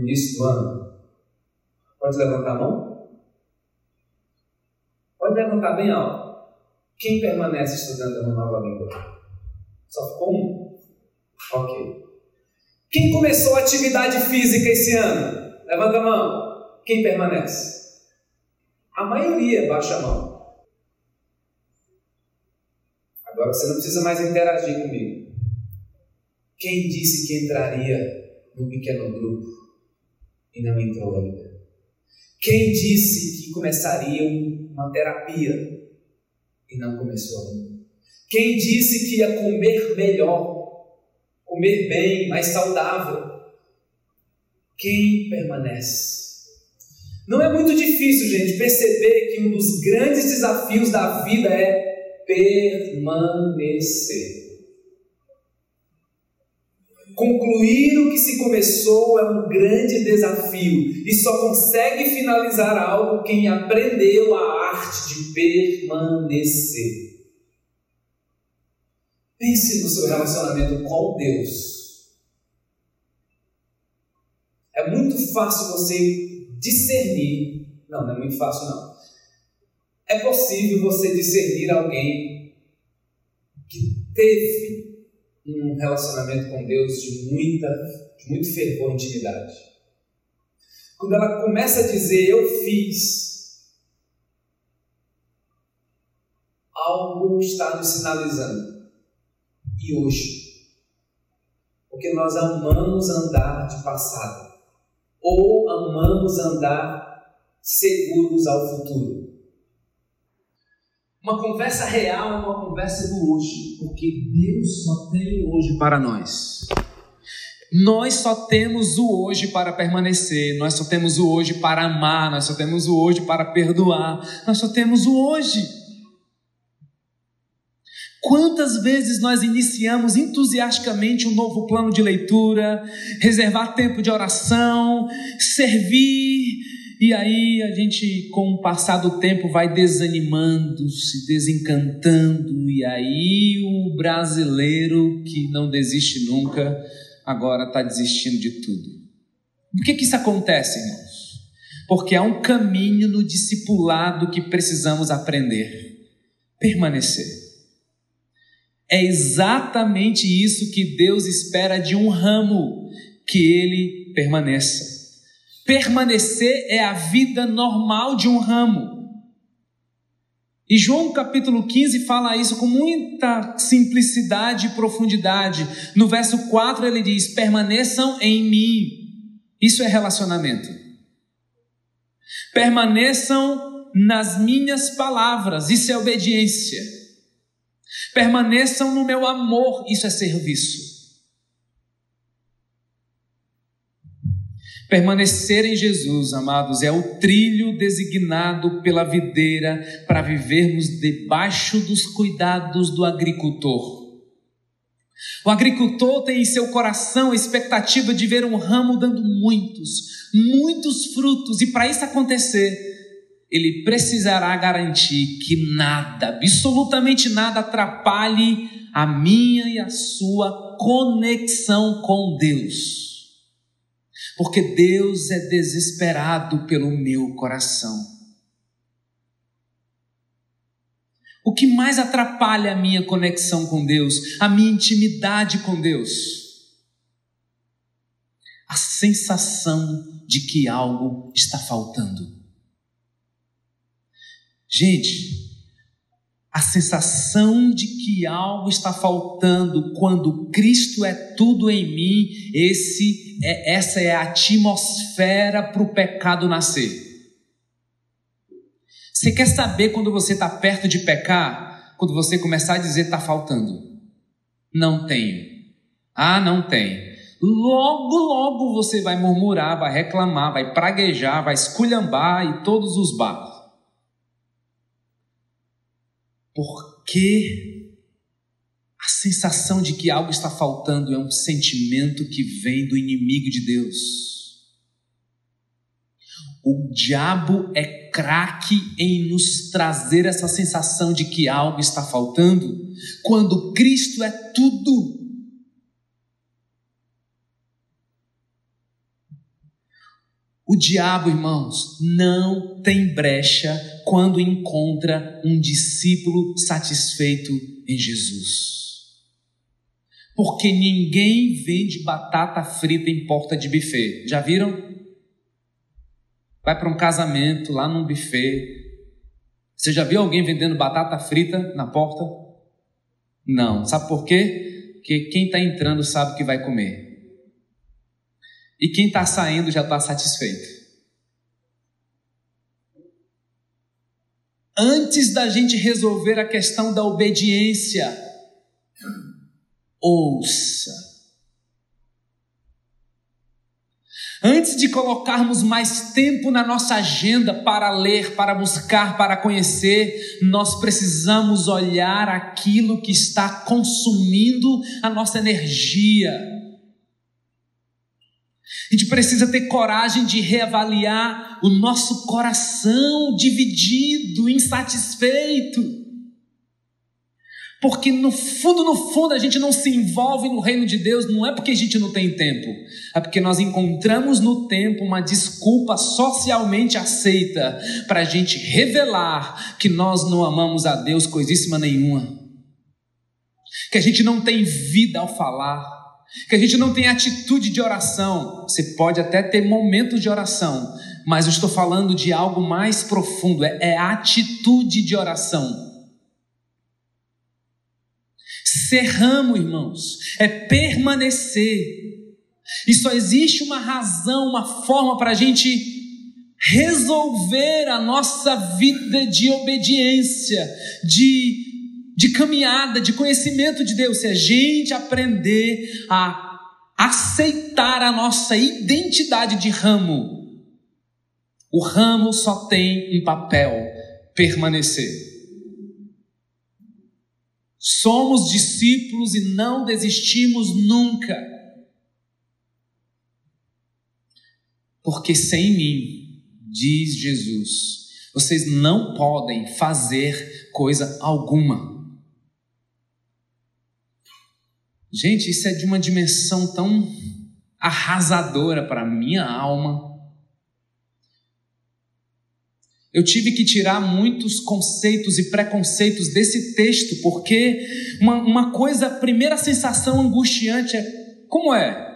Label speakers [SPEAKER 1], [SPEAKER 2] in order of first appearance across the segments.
[SPEAKER 1] no início do ano? Pode levantar a mão? Pode levantar bem alto. Quem permanece estudando uma nova língua? Só ficou um? Ok. Quem começou a atividade física esse ano? Levanta a mão. Quem permanece? A maioria baixa a mão. Agora você não precisa mais interagir comigo. Quem disse que entraria no pequeno grupo e não entrou ainda? Quem disse que começaria uma terapia e não começou ainda? Quem disse que ia comer melhor, comer bem, mais saudável? Quem permanece? Não é muito difícil, gente, perceber que um dos grandes desafios da vida é permanecer. Concluir o que se começou é um grande desafio e só consegue finalizar algo quem aprendeu a arte de permanecer. Pense no seu relacionamento com Deus. É muito fácil você discernir. Não, não é muito fácil, não é possível você discernir alguém que teve um relacionamento com Deus de, muita, de muito fervor e intimidade. Quando ela começa a dizer, eu fiz, algo está nos sinalizando. E hoje? Porque nós amamos andar de passado, ou amamos andar seguros ao futuro. Uma conversa real é uma conversa do hoje, porque Deus só tem o hoje para nós. Nós só temos o hoje para permanecer, nós só temos o hoje para amar, nós só temos o hoje para perdoar, nós só temos o hoje. Quantas vezes nós iniciamos entusiasticamente um novo plano de leitura, reservar tempo de oração, servir, e aí a gente, com o passar do tempo, vai desanimando, se desencantando, e aí o brasileiro que não desiste nunca, agora está desistindo de tudo. Por que, que isso acontece, irmãos? Porque há um caminho no discipulado que precisamos aprender: permanecer. É exatamente isso que Deus espera de um ramo, que ele permaneça. Permanecer é a vida normal de um ramo. E João capítulo 15 fala isso com muita simplicidade e profundidade. No verso 4 ele diz: permaneçam em mim. Isso é relacionamento. Permaneçam nas minhas palavras. Isso é obediência. Permaneçam no meu amor. Isso é serviço. Permanecer em Jesus, amados, é o trilho designado pela videira para vivermos debaixo dos cuidados do agricultor. O agricultor tem em seu coração a expectativa de ver um ramo dando muitos, muitos frutos, e para isso acontecer, ele precisará garantir que nada, absolutamente nada, atrapalhe a minha e a sua conexão com Deus porque Deus é desesperado pelo meu coração. O que mais atrapalha a minha conexão com Deus, a minha intimidade com Deus? A sensação de que algo está faltando. Gente, a sensação de que algo está faltando quando Cristo é tudo em mim, esse é, essa é a atmosfera para o pecado nascer. Você quer saber quando você está perto de pecar? Quando você começar a dizer está faltando. Não tenho. Ah, não tem. Logo, logo você vai murmurar, vai reclamar, vai praguejar, vai esculhambar e todos os barros. Porque a sensação de que algo está faltando é um sentimento que vem do inimigo de Deus. O diabo é craque em nos trazer essa sensação de que algo está faltando, quando Cristo é tudo. O diabo, irmãos, não tem brecha quando encontra um discípulo satisfeito em Jesus. Porque ninguém vende batata frita em porta de buffet. Já viram? Vai para um casamento lá num buffet. Você já viu alguém vendendo batata frita na porta? Não. Sabe por quê? Porque quem está entrando sabe o que vai comer. E quem está saindo já está satisfeito. Antes da gente resolver a questão da obediência, ouça Antes de colocarmos mais tempo na nossa agenda para ler, para buscar, para conhecer, nós precisamos olhar aquilo que está consumindo a nossa energia. A gente precisa ter coragem de reavaliar o nosso coração dividido, insatisfeito. Porque no fundo, no fundo, a gente não se envolve no reino de Deus, não é porque a gente não tem tempo, é porque nós encontramos no tempo uma desculpa socialmente aceita para a gente revelar que nós não amamos a Deus coisíssima nenhuma, que a gente não tem vida ao falar, que a gente não tem atitude de oração. Você pode até ter momentos de oração, mas eu estou falando de algo mais profundo, é, é atitude de oração. Ser ramo, irmãos, é permanecer. E só existe uma razão, uma forma para a gente resolver a nossa vida de obediência, de, de caminhada, de conhecimento de Deus, se a gente aprender a aceitar a nossa identidade de ramo. O ramo só tem um papel: permanecer. Somos discípulos e não desistimos nunca. Porque sem mim, diz Jesus, vocês não podem fazer coisa alguma. Gente, isso é de uma dimensão tão arrasadora para a minha alma eu tive que tirar muitos conceitos e preconceitos desse texto, porque uma, uma coisa, a primeira sensação angustiante é: como é?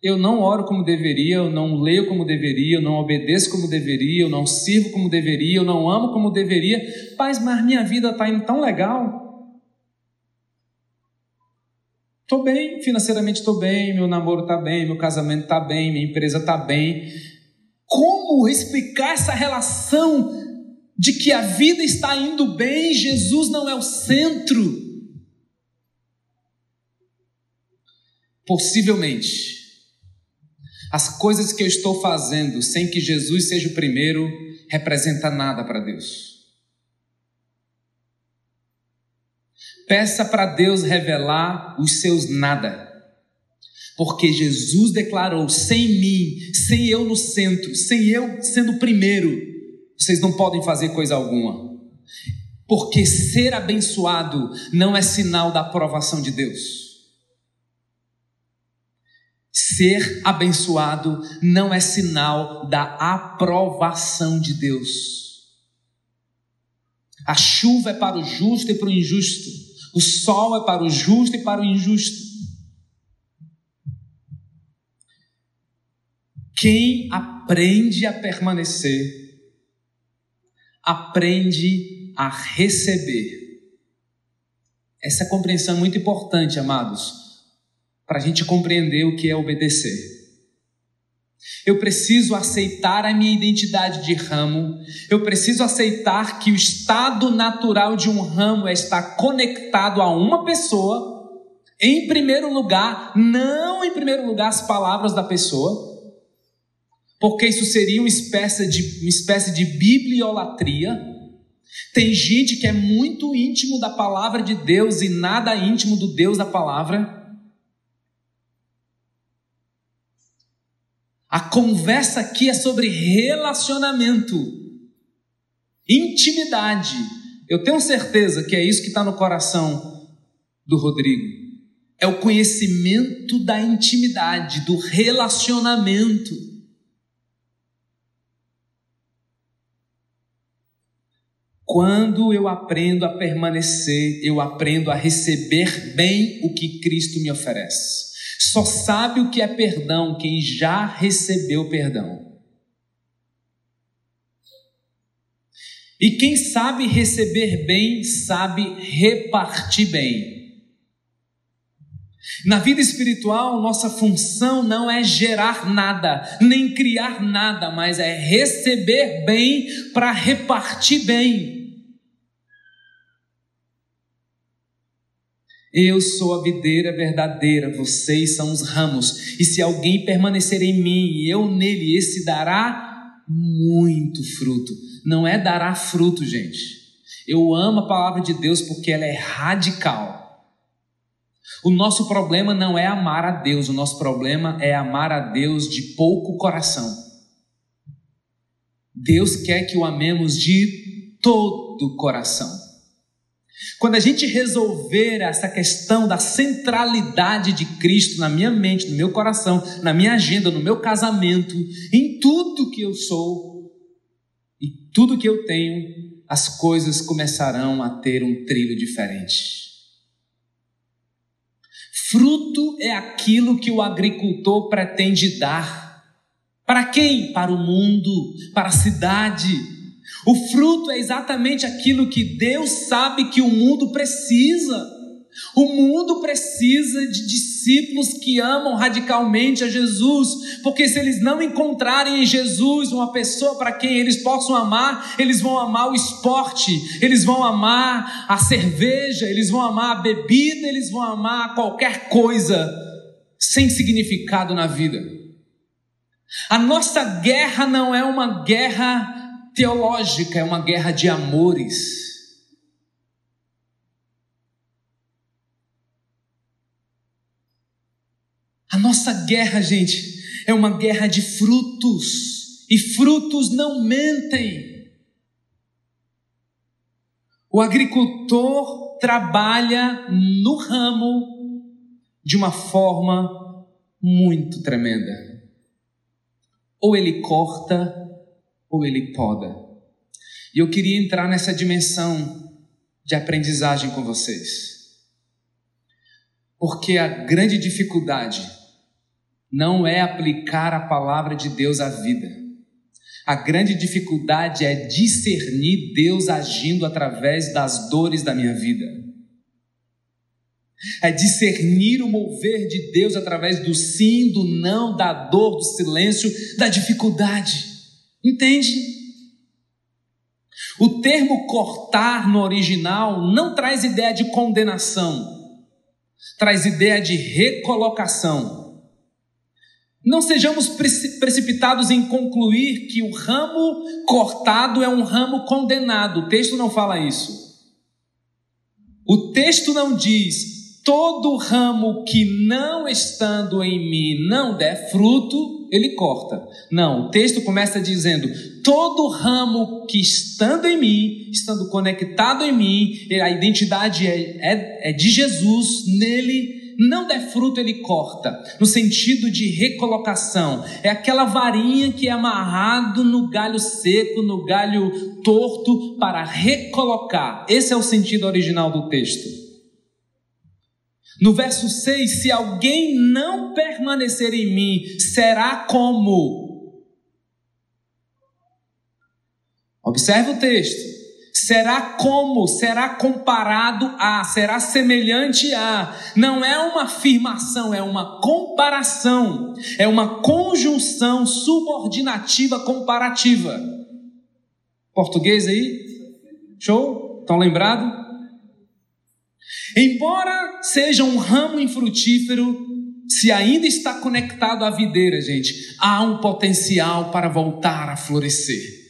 [SPEAKER 1] Eu não oro como deveria, eu não leio como deveria, eu não obedeço como deveria, eu não sirvo como deveria, eu não amo como deveria. Paz, mas minha vida está indo tão legal. Estou bem, financeiramente estou bem, meu namoro está bem, meu casamento está bem, minha empresa está bem, como explicar essa relação de que a vida está indo bem, Jesus não é o centro? Possivelmente, as coisas que eu estou fazendo sem que Jesus seja o primeiro representa nada para Deus. Peça para Deus revelar os seus nada. Porque Jesus declarou: sem mim, sem eu no centro, sem eu sendo o primeiro, vocês não podem fazer coisa alguma. Porque ser abençoado não é sinal da aprovação de Deus. Ser abençoado não é sinal da aprovação de Deus. A chuva é para o justo e para o injusto. O sol é para o justo e para o injusto. Quem aprende a permanecer, aprende a receber. Essa compreensão é muito importante, amados, para a gente compreender o que é obedecer. Eu preciso aceitar a minha identidade de ramo, eu preciso aceitar que o estado natural de um ramo é estar conectado a uma pessoa, em primeiro lugar, não em primeiro lugar as palavras da pessoa, porque isso seria uma espécie de, uma espécie de bibliolatria. Tem gente que é muito íntimo da palavra de Deus e nada íntimo do Deus da palavra. A conversa aqui é sobre relacionamento, intimidade. Eu tenho certeza que é isso que está no coração do Rodrigo. É o conhecimento da intimidade, do relacionamento. Quando eu aprendo a permanecer, eu aprendo a receber bem o que Cristo me oferece. Só sabe o que é perdão quem já recebeu perdão. E quem sabe receber bem, sabe repartir bem. Na vida espiritual, nossa função não é gerar nada, nem criar nada, mas é receber bem para repartir bem. Eu sou a videira verdadeira, vocês são os ramos. E se alguém permanecer em mim e eu nele, esse dará muito fruto. Não é dará fruto, gente. Eu amo a palavra de Deus porque ela é radical. O nosso problema não é amar a Deus, o nosso problema é amar a Deus de pouco coração. Deus quer que o amemos de todo coração. Quando a gente resolver essa questão da centralidade de Cristo na minha mente, no meu coração, na minha agenda, no meu casamento, em tudo que eu sou e tudo que eu tenho, as coisas começarão a ter um trilho diferente. Fruto é aquilo que o agricultor pretende dar. Para quem? Para o mundo, para a cidade, o fruto é exatamente aquilo que Deus sabe que o mundo precisa. O mundo precisa de discípulos que amam radicalmente a Jesus, porque se eles não encontrarem em Jesus uma pessoa para quem eles possam amar, eles vão amar o esporte, eles vão amar a cerveja, eles vão amar a bebida, eles vão amar qualquer coisa sem significado na vida. A nossa guerra não é uma guerra teológica, é uma guerra de amores. A nossa guerra, gente, é uma guerra de frutos, e frutos não mentem. O agricultor trabalha no ramo de uma forma muito tremenda. Ou ele corta, ou ele poda. E eu queria entrar nessa dimensão de aprendizagem com vocês. Porque a grande dificuldade não é aplicar a palavra de Deus à vida. A grande dificuldade é discernir Deus agindo através das dores da minha vida. É discernir o mover de Deus através do sim, do não, da dor, do silêncio, da dificuldade. Entende? O termo cortar no original não traz ideia de condenação, traz ideia de recolocação. Não sejamos precipitados em concluir que o ramo cortado é um ramo condenado. O texto não fala isso. O texto não diz: todo ramo que não estando em mim não der fruto, ele corta. Não, o texto começa dizendo: todo ramo que estando em mim, estando conectado em mim, a identidade é, é, é de Jesus, nele não der fruto, ele corta, no sentido de recolocação. É aquela varinha que é amarrado no galho seco, no galho torto, para recolocar. Esse é o sentido original do texto. No verso 6, se alguém não permanecer em mim, será como. Observe o texto. Será como, será comparado a, será semelhante a. Não é uma afirmação, é uma comparação, é uma conjunção subordinativa comparativa. Português aí? Show? Estão lembrados? Embora seja um ramo infrutífero, se ainda está conectado à videira, gente, há um potencial para voltar a florescer.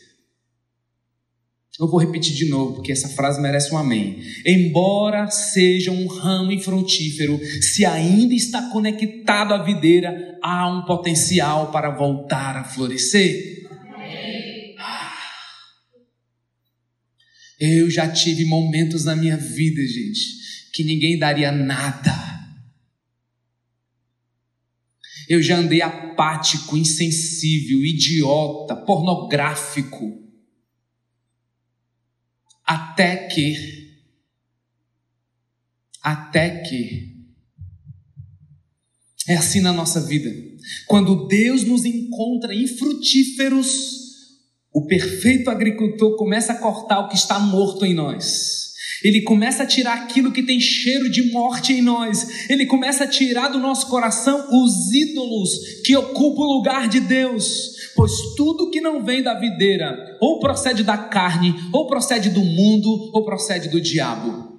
[SPEAKER 1] Eu vou repetir de novo, porque essa frase merece um amém. Embora seja um ramo infrutífero, se ainda está conectado à videira, há um potencial para voltar a florescer. Ah. Eu já tive momentos na minha vida, gente, que ninguém daria nada. Eu já andei apático, insensível, idiota, pornográfico. Até que, até que, é assim na nossa vida. Quando Deus nos encontra infrutíferos, o perfeito agricultor começa a cortar o que está morto em nós. Ele começa a tirar aquilo que tem cheiro de morte em nós. Ele começa a tirar do nosso coração os ídolos que ocupam o lugar de Deus. Pois tudo que não vem da videira, ou procede da carne, ou procede do mundo, ou procede do diabo.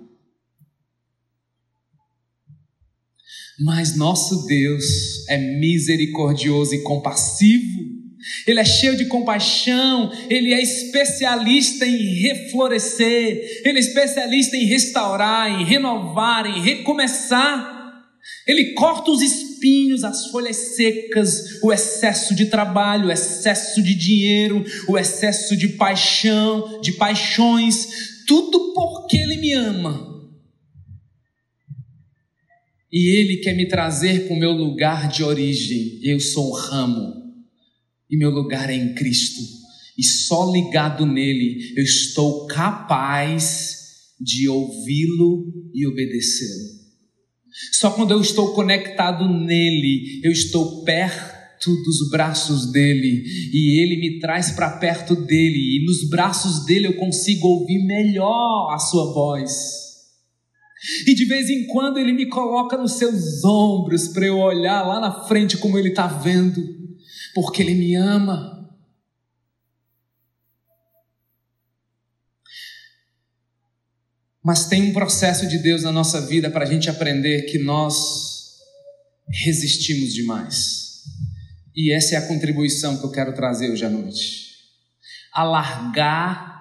[SPEAKER 1] Mas nosso Deus é misericordioso e compassivo ele é cheio de compaixão, ele é especialista em reflorescer, ele é especialista em restaurar, em renovar, em recomeçar. Ele corta os espinhos, as folhas secas, o excesso de trabalho, o excesso de dinheiro, o excesso de paixão, de paixões, tudo porque ele me ama. E ele quer me trazer para o meu lugar de origem. Eu sou um ramo e meu lugar é em Cristo. E só ligado nele eu estou capaz de ouvi-lo e obedecê-lo. Só quando eu estou conectado nele, eu estou perto dos braços dele e ele me traz para perto dele e nos braços dele eu consigo ouvir melhor a sua voz. E de vez em quando ele me coloca nos seus ombros para eu olhar lá na frente como ele está vendo porque Ele me ama. Mas tem um processo de Deus na nossa vida para a gente aprender que nós resistimos demais. E essa é a contribuição que eu quero trazer hoje à noite. Alargar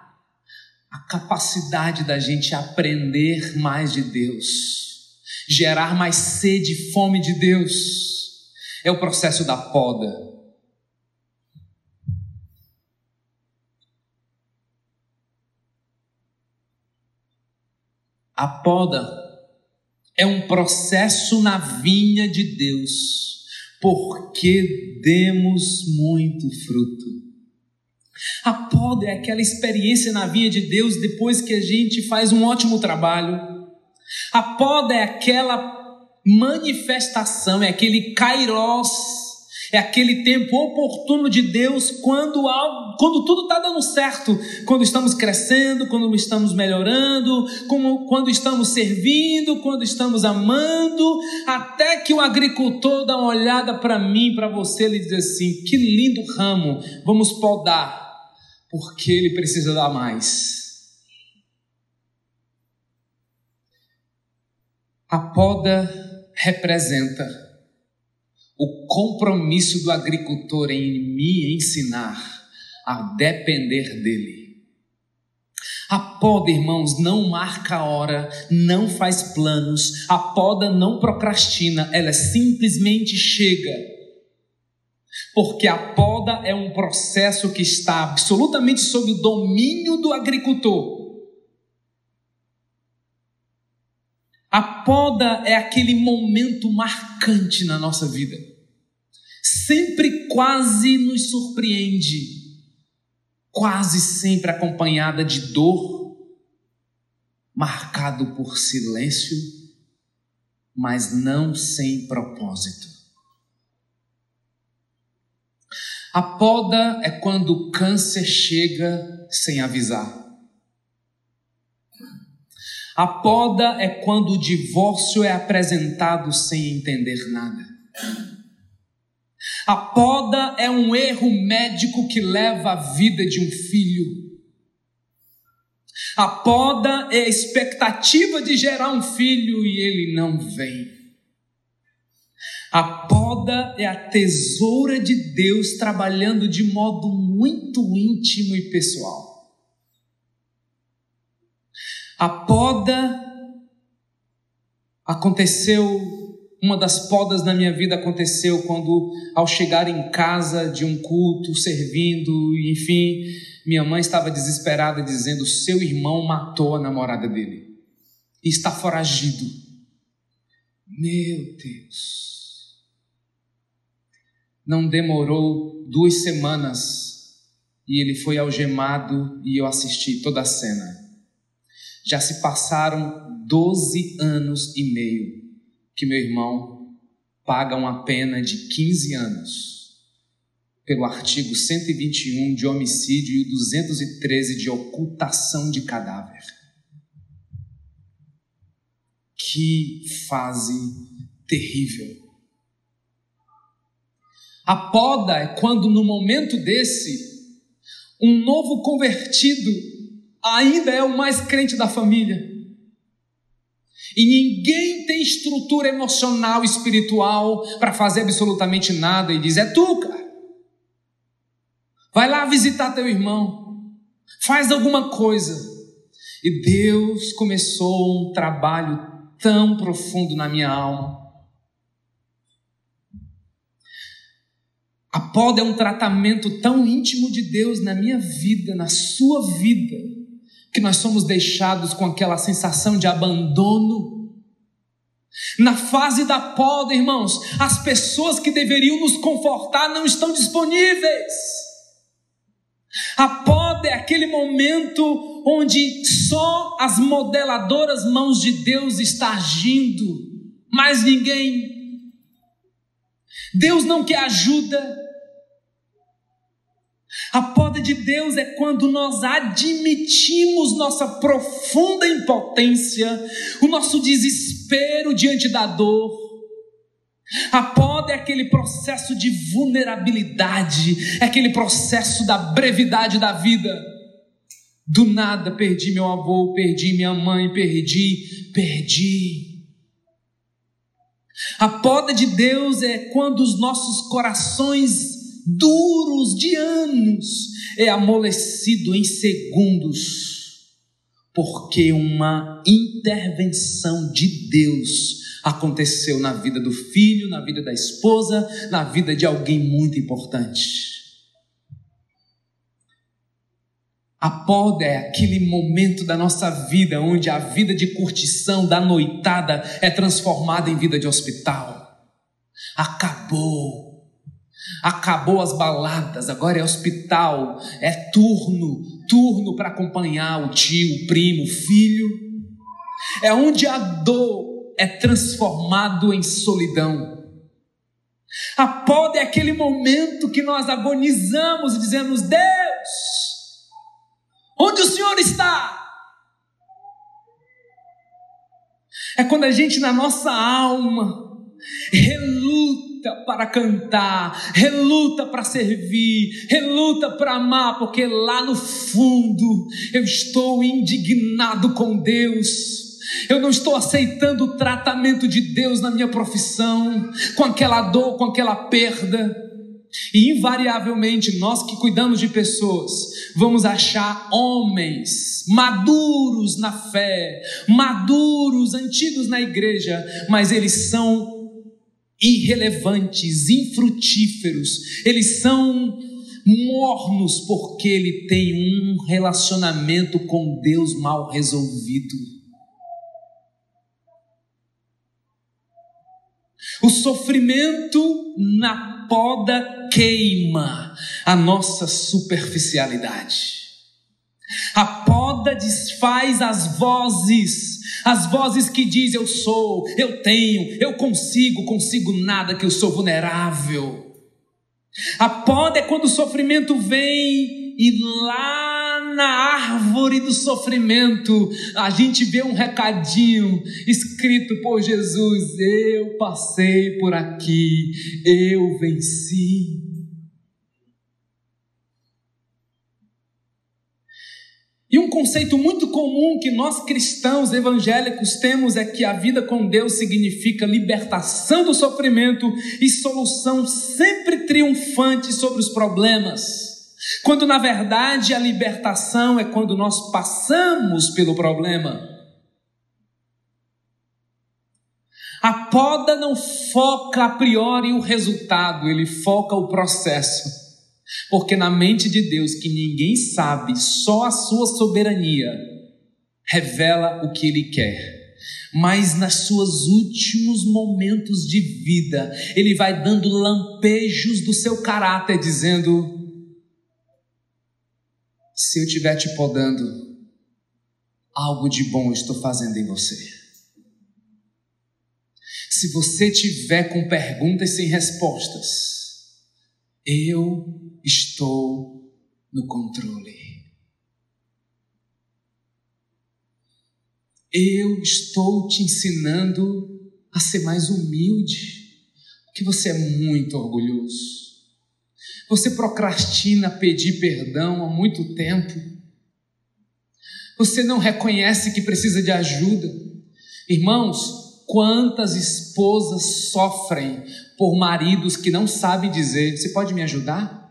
[SPEAKER 1] a capacidade da gente aprender mais de Deus, gerar mais sede e fome de Deus. É o processo da poda. A poda é um processo na vinha de Deus, porque demos muito fruto. A poda é aquela experiência na vinha de Deus depois que a gente faz um ótimo trabalho. A poda é aquela manifestação, é aquele kairos é aquele tempo oportuno de Deus quando, quando tudo está dando certo, quando estamos crescendo, quando estamos melhorando, quando estamos servindo, quando estamos amando, até que o agricultor dá uma olhada para mim, para você, ele diz assim: que lindo ramo, vamos podar, porque ele precisa dar mais. A poda representa o compromisso do agricultor em me ensinar a depender dele. A poda, irmãos, não marca hora, não faz planos, a poda não procrastina, ela simplesmente chega. Porque a poda é um processo que está absolutamente sob o domínio do agricultor. A poda é aquele momento marcante na nossa vida sempre quase nos surpreende, quase sempre acompanhada de dor, marcado por silêncio, mas não sem propósito. A poda é quando o câncer chega sem avisar. A poda é quando o divórcio é apresentado sem entender nada. A poda é um erro médico que leva a vida de um filho. A poda é a expectativa de gerar um filho e ele não vem. A poda é a tesoura de Deus trabalhando de modo muito íntimo e pessoal. A poda aconteceu uma das podas na minha vida aconteceu quando, ao chegar em casa de um culto, servindo, enfim, minha mãe estava desesperada, dizendo: seu irmão matou a namorada dele e está foragido. Meu Deus! Não demorou duas semanas e ele foi algemado e eu assisti toda a cena. Já se passaram 12 anos e meio que meu irmão paga uma pena de 15 anos pelo artigo 121 de homicídio e o 213 de ocultação de cadáver. Que fase terrível. A poda é quando, no momento desse, um novo convertido ainda é o mais crente da família. E ninguém tem estrutura emocional, espiritual para fazer absolutamente nada e diz: é tu, cara. Vai lá visitar teu irmão. Faz alguma coisa. E Deus começou um trabalho tão profundo na minha alma. A poda é um tratamento tão íntimo de Deus na minha vida, na sua vida, que nós somos deixados com aquela sensação de abandono. Na fase da poda, irmãos, as pessoas que deveriam nos confortar não estão disponíveis. A poda é aquele momento onde só as modeladoras mãos de Deus está agindo, mais ninguém. Deus não quer ajuda, a de Deus é quando nós admitimos nossa profunda impotência, o nosso desespero diante da dor. A poda é aquele processo de vulnerabilidade, é aquele processo da brevidade da vida. Do nada perdi meu avô, perdi minha mãe, perdi, perdi. A poda de Deus é quando os nossos corações duros de anos é amolecido em segundos, porque uma intervenção de Deus aconteceu na vida do filho, na vida da esposa, na vida de alguém muito importante. A poda é aquele momento da nossa vida onde a vida de curtição da noitada é transformada em vida de hospital. Acabou Acabou as baladas, agora é hospital, é turno, turno para acompanhar o tio, o primo, o filho. É onde a dor é transformado em solidão. A poda é aquele momento que nós agonizamos e dizemos: Deus, onde o Senhor está? É quando a gente, na nossa alma, reluta para cantar, reluta para servir, reluta para amar, porque lá no fundo eu estou indignado com Deus. Eu não estou aceitando o tratamento de Deus na minha profissão, com aquela dor, com aquela perda. E invariavelmente nós que cuidamos de pessoas, vamos achar homens maduros na fé, maduros, antigos na igreja, mas eles são irrelevantes, infrutíferos, eles são mornos porque ele tem um relacionamento com Deus mal resolvido. O sofrimento na poda queima a nossa superficialidade. A poda desfaz as vozes as vozes que dizem eu sou, eu tenho, eu consigo, consigo nada, que eu sou vulnerável. A poda é quando o sofrimento vem e lá na árvore do sofrimento a gente vê um recadinho escrito por Jesus: Eu passei por aqui, eu venci. E um conceito muito comum que nós cristãos evangélicos temos é que a vida com Deus significa libertação do sofrimento e solução sempre triunfante sobre os problemas. Quando na verdade a libertação é quando nós passamos pelo problema. A poda não foca a priori o resultado, ele foca o processo. Porque na mente de Deus, que ninguém sabe, só a sua soberania revela o que ele quer. Mas nas suas últimos momentos de vida, ele vai dando lampejos do seu caráter, dizendo: Se eu estiver te podando, algo de bom eu estou fazendo em você. Se você tiver com perguntas sem respostas, eu estou no controle. Eu estou te ensinando a ser mais humilde, porque você é muito orgulhoso. Você procrastina pedir perdão há muito tempo. Você não reconhece que precisa de ajuda. Irmãos, quantas esposas sofrem por maridos que não sabem dizer: Você pode me ajudar?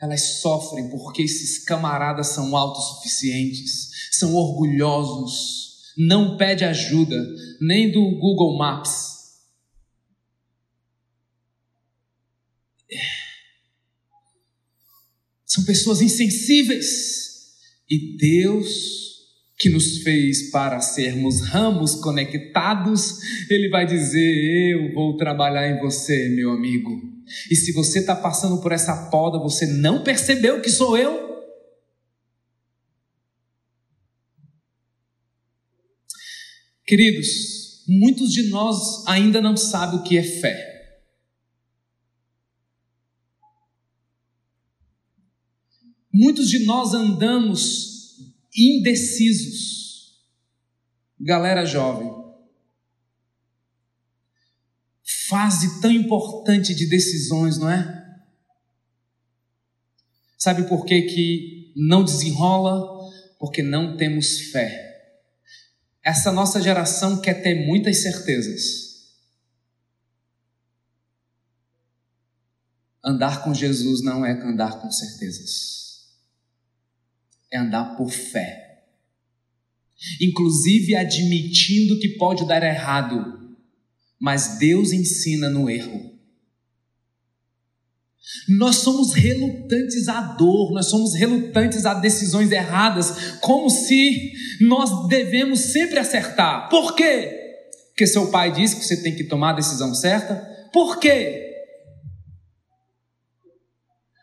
[SPEAKER 1] Elas sofrem porque esses camaradas são autossuficientes, são orgulhosos, não pede ajuda, nem do Google Maps. São pessoas insensíveis. E Deus, que nos fez para sermos ramos conectados, Ele vai dizer: Eu vou trabalhar em você, meu amigo. E se você está passando por essa poda, você não percebeu que sou eu? Queridos, muitos de nós ainda não sabem o que é fé. Muitos de nós andamos indecisos. Galera jovem, fase tão importante de decisões, não é? Sabe por que, que não desenrola? Porque não temos fé. Essa nossa geração quer ter muitas certezas. Andar com Jesus não é andar com certezas é andar por fé. Inclusive admitindo que pode dar errado, mas Deus ensina no erro. Nós somos relutantes à dor, nós somos relutantes a decisões erradas, como se nós devemos sempre acertar. Por quê? Porque seu pai disse que você tem que tomar a decisão certa? Por quê?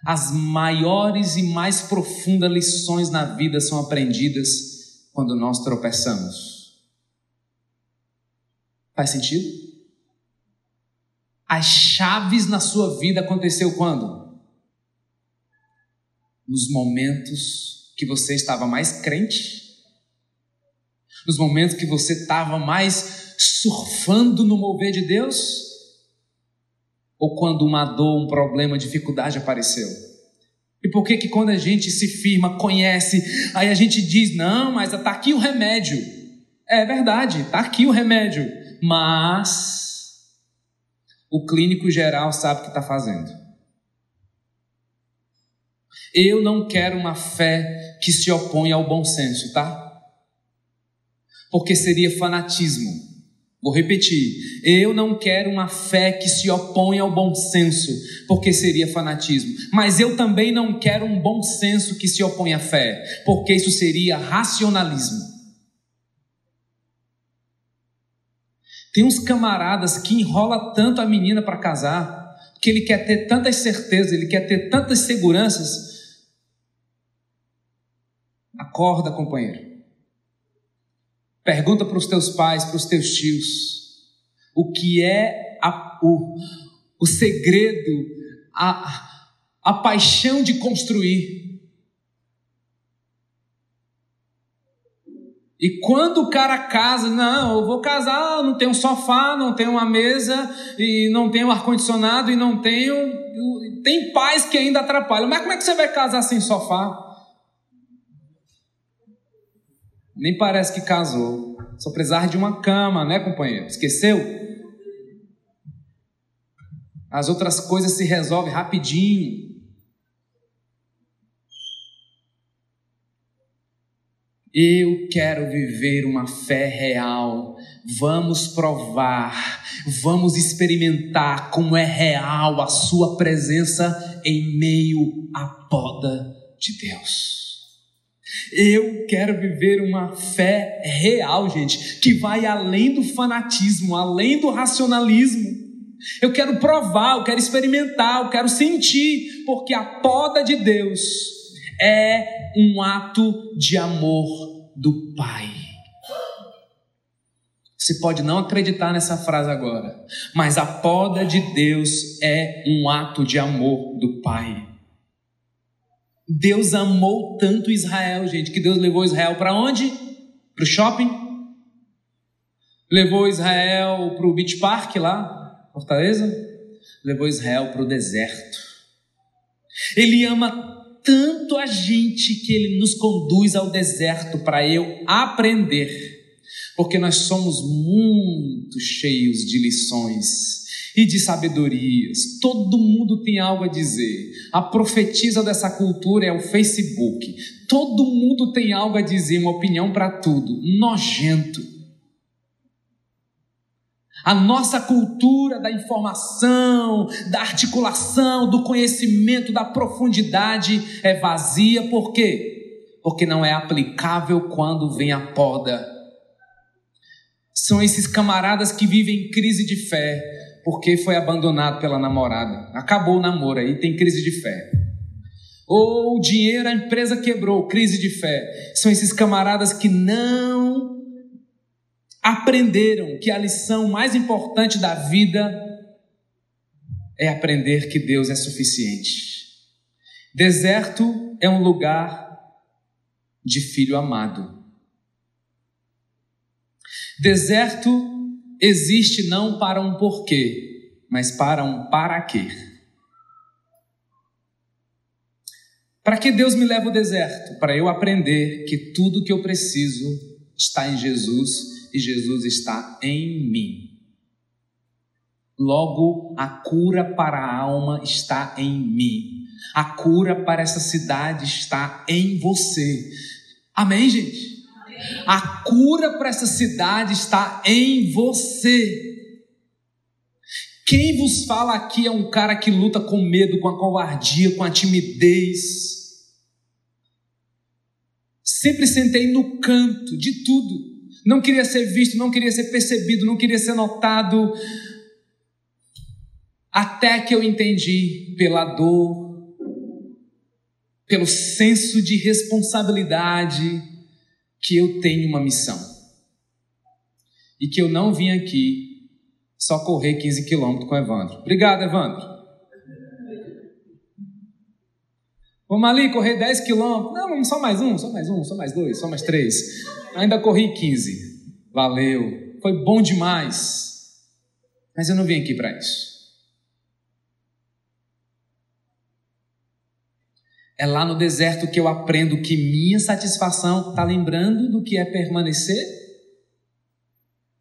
[SPEAKER 1] As maiores e mais profundas lições na vida são aprendidas quando nós tropeçamos. Faz sentido? As chaves na sua vida aconteceu quando? Nos momentos que você estava mais crente, nos momentos que você estava mais surfando no mover de Deus, ou quando uma dor, um problema, dificuldade apareceu? E por que que quando a gente se firma, conhece, aí a gente diz, não, mas está aqui o remédio. É verdade, está aqui o remédio. Mas o clínico geral sabe o que está fazendo. Eu não quero uma fé que se opõe ao bom senso, tá? Porque seria fanatismo. Vou repetir. Eu não quero uma fé que se opõe ao bom senso, porque seria fanatismo. Mas eu também não quero um bom senso que se opõe à fé, porque isso seria racionalismo. Tem uns camaradas que enrola tanto a menina para casar, que ele quer ter tantas certezas, ele quer ter tantas seguranças. Acorda, companheiro. Pergunta para os teus pais, para os teus tios, o que é a, o, o segredo, a, a paixão de construir. E quando o cara casa, não, eu vou casar, não tenho sofá, não tenho uma mesa, e não tenho ar-condicionado, e não tenho. Tem pais que ainda atrapalham. Mas como é que você vai casar sem sofá? Nem parece que casou. Só precisava de uma cama, né, companheiro? Esqueceu? As outras coisas se resolvem rapidinho. Eu quero viver uma fé real. Vamos provar, vamos experimentar como é real a Sua presença em meio à poda de Deus. Eu quero viver uma fé real, gente, que vai além do fanatismo, além do racionalismo. Eu quero provar, eu quero experimentar, eu quero sentir, porque a poda de Deus é um ato de amor do Pai. Você pode não acreditar nessa frase agora, mas a poda de Deus é um ato de amor do Pai. Deus amou tanto Israel, gente, que Deus levou Israel para onde? Para o shopping? Levou Israel para o Beach Park lá, Fortaleza? Levou Israel para o deserto. Ele ama tanto a gente que ele nos conduz ao deserto para eu aprender, porque nós somos muito cheios de lições e de sabedorias. Todo mundo tem algo a dizer. A profetisa dessa cultura é o Facebook. Todo mundo tem algo a dizer, uma opinião para tudo. Nojento. A nossa cultura da informação, da articulação, do conhecimento, da profundidade é vazia, por quê? Porque não é aplicável quando vem a poda. São esses camaradas que vivem crise de fé, porque foi abandonado pela namorada. Acabou o namoro aí, tem crise de fé. Ou o dinheiro, a empresa quebrou, crise de fé. São esses camaradas que não aprenderam que a lição mais importante da vida é aprender que Deus é suficiente. Deserto é um lugar de filho amado. Deserto existe não para um porquê, mas para um para quê. Para que Deus me leva ao deserto? Para eu aprender que tudo que eu preciso está em Jesus e Jesus está em mim. Logo, a cura para a alma está em mim. A cura para essa cidade está em você. Amém, gente? A cura para essa cidade está em você. Quem vos fala aqui é um cara que luta com medo, com a covardia, com a timidez. Sempre sentei no canto de tudo não queria ser visto, não queria ser percebido, não queria ser notado. Até que eu entendi pela dor, pelo senso de responsabilidade, que eu tenho uma missão. E que eu não vim aqui só correr 15 quilômetros com o Evandro. Obrigado, Evandro. Vamos ali correr 10 quilômetros. Não, só mais um, só mais um, só mais dois, só mais três. Ainda corri 15. Valeu. Foi bom demais. Mas eu não vim aqui para isso. É lá no deserto que eu aprendo que minha satisfação, está lembrando do que é permanecer?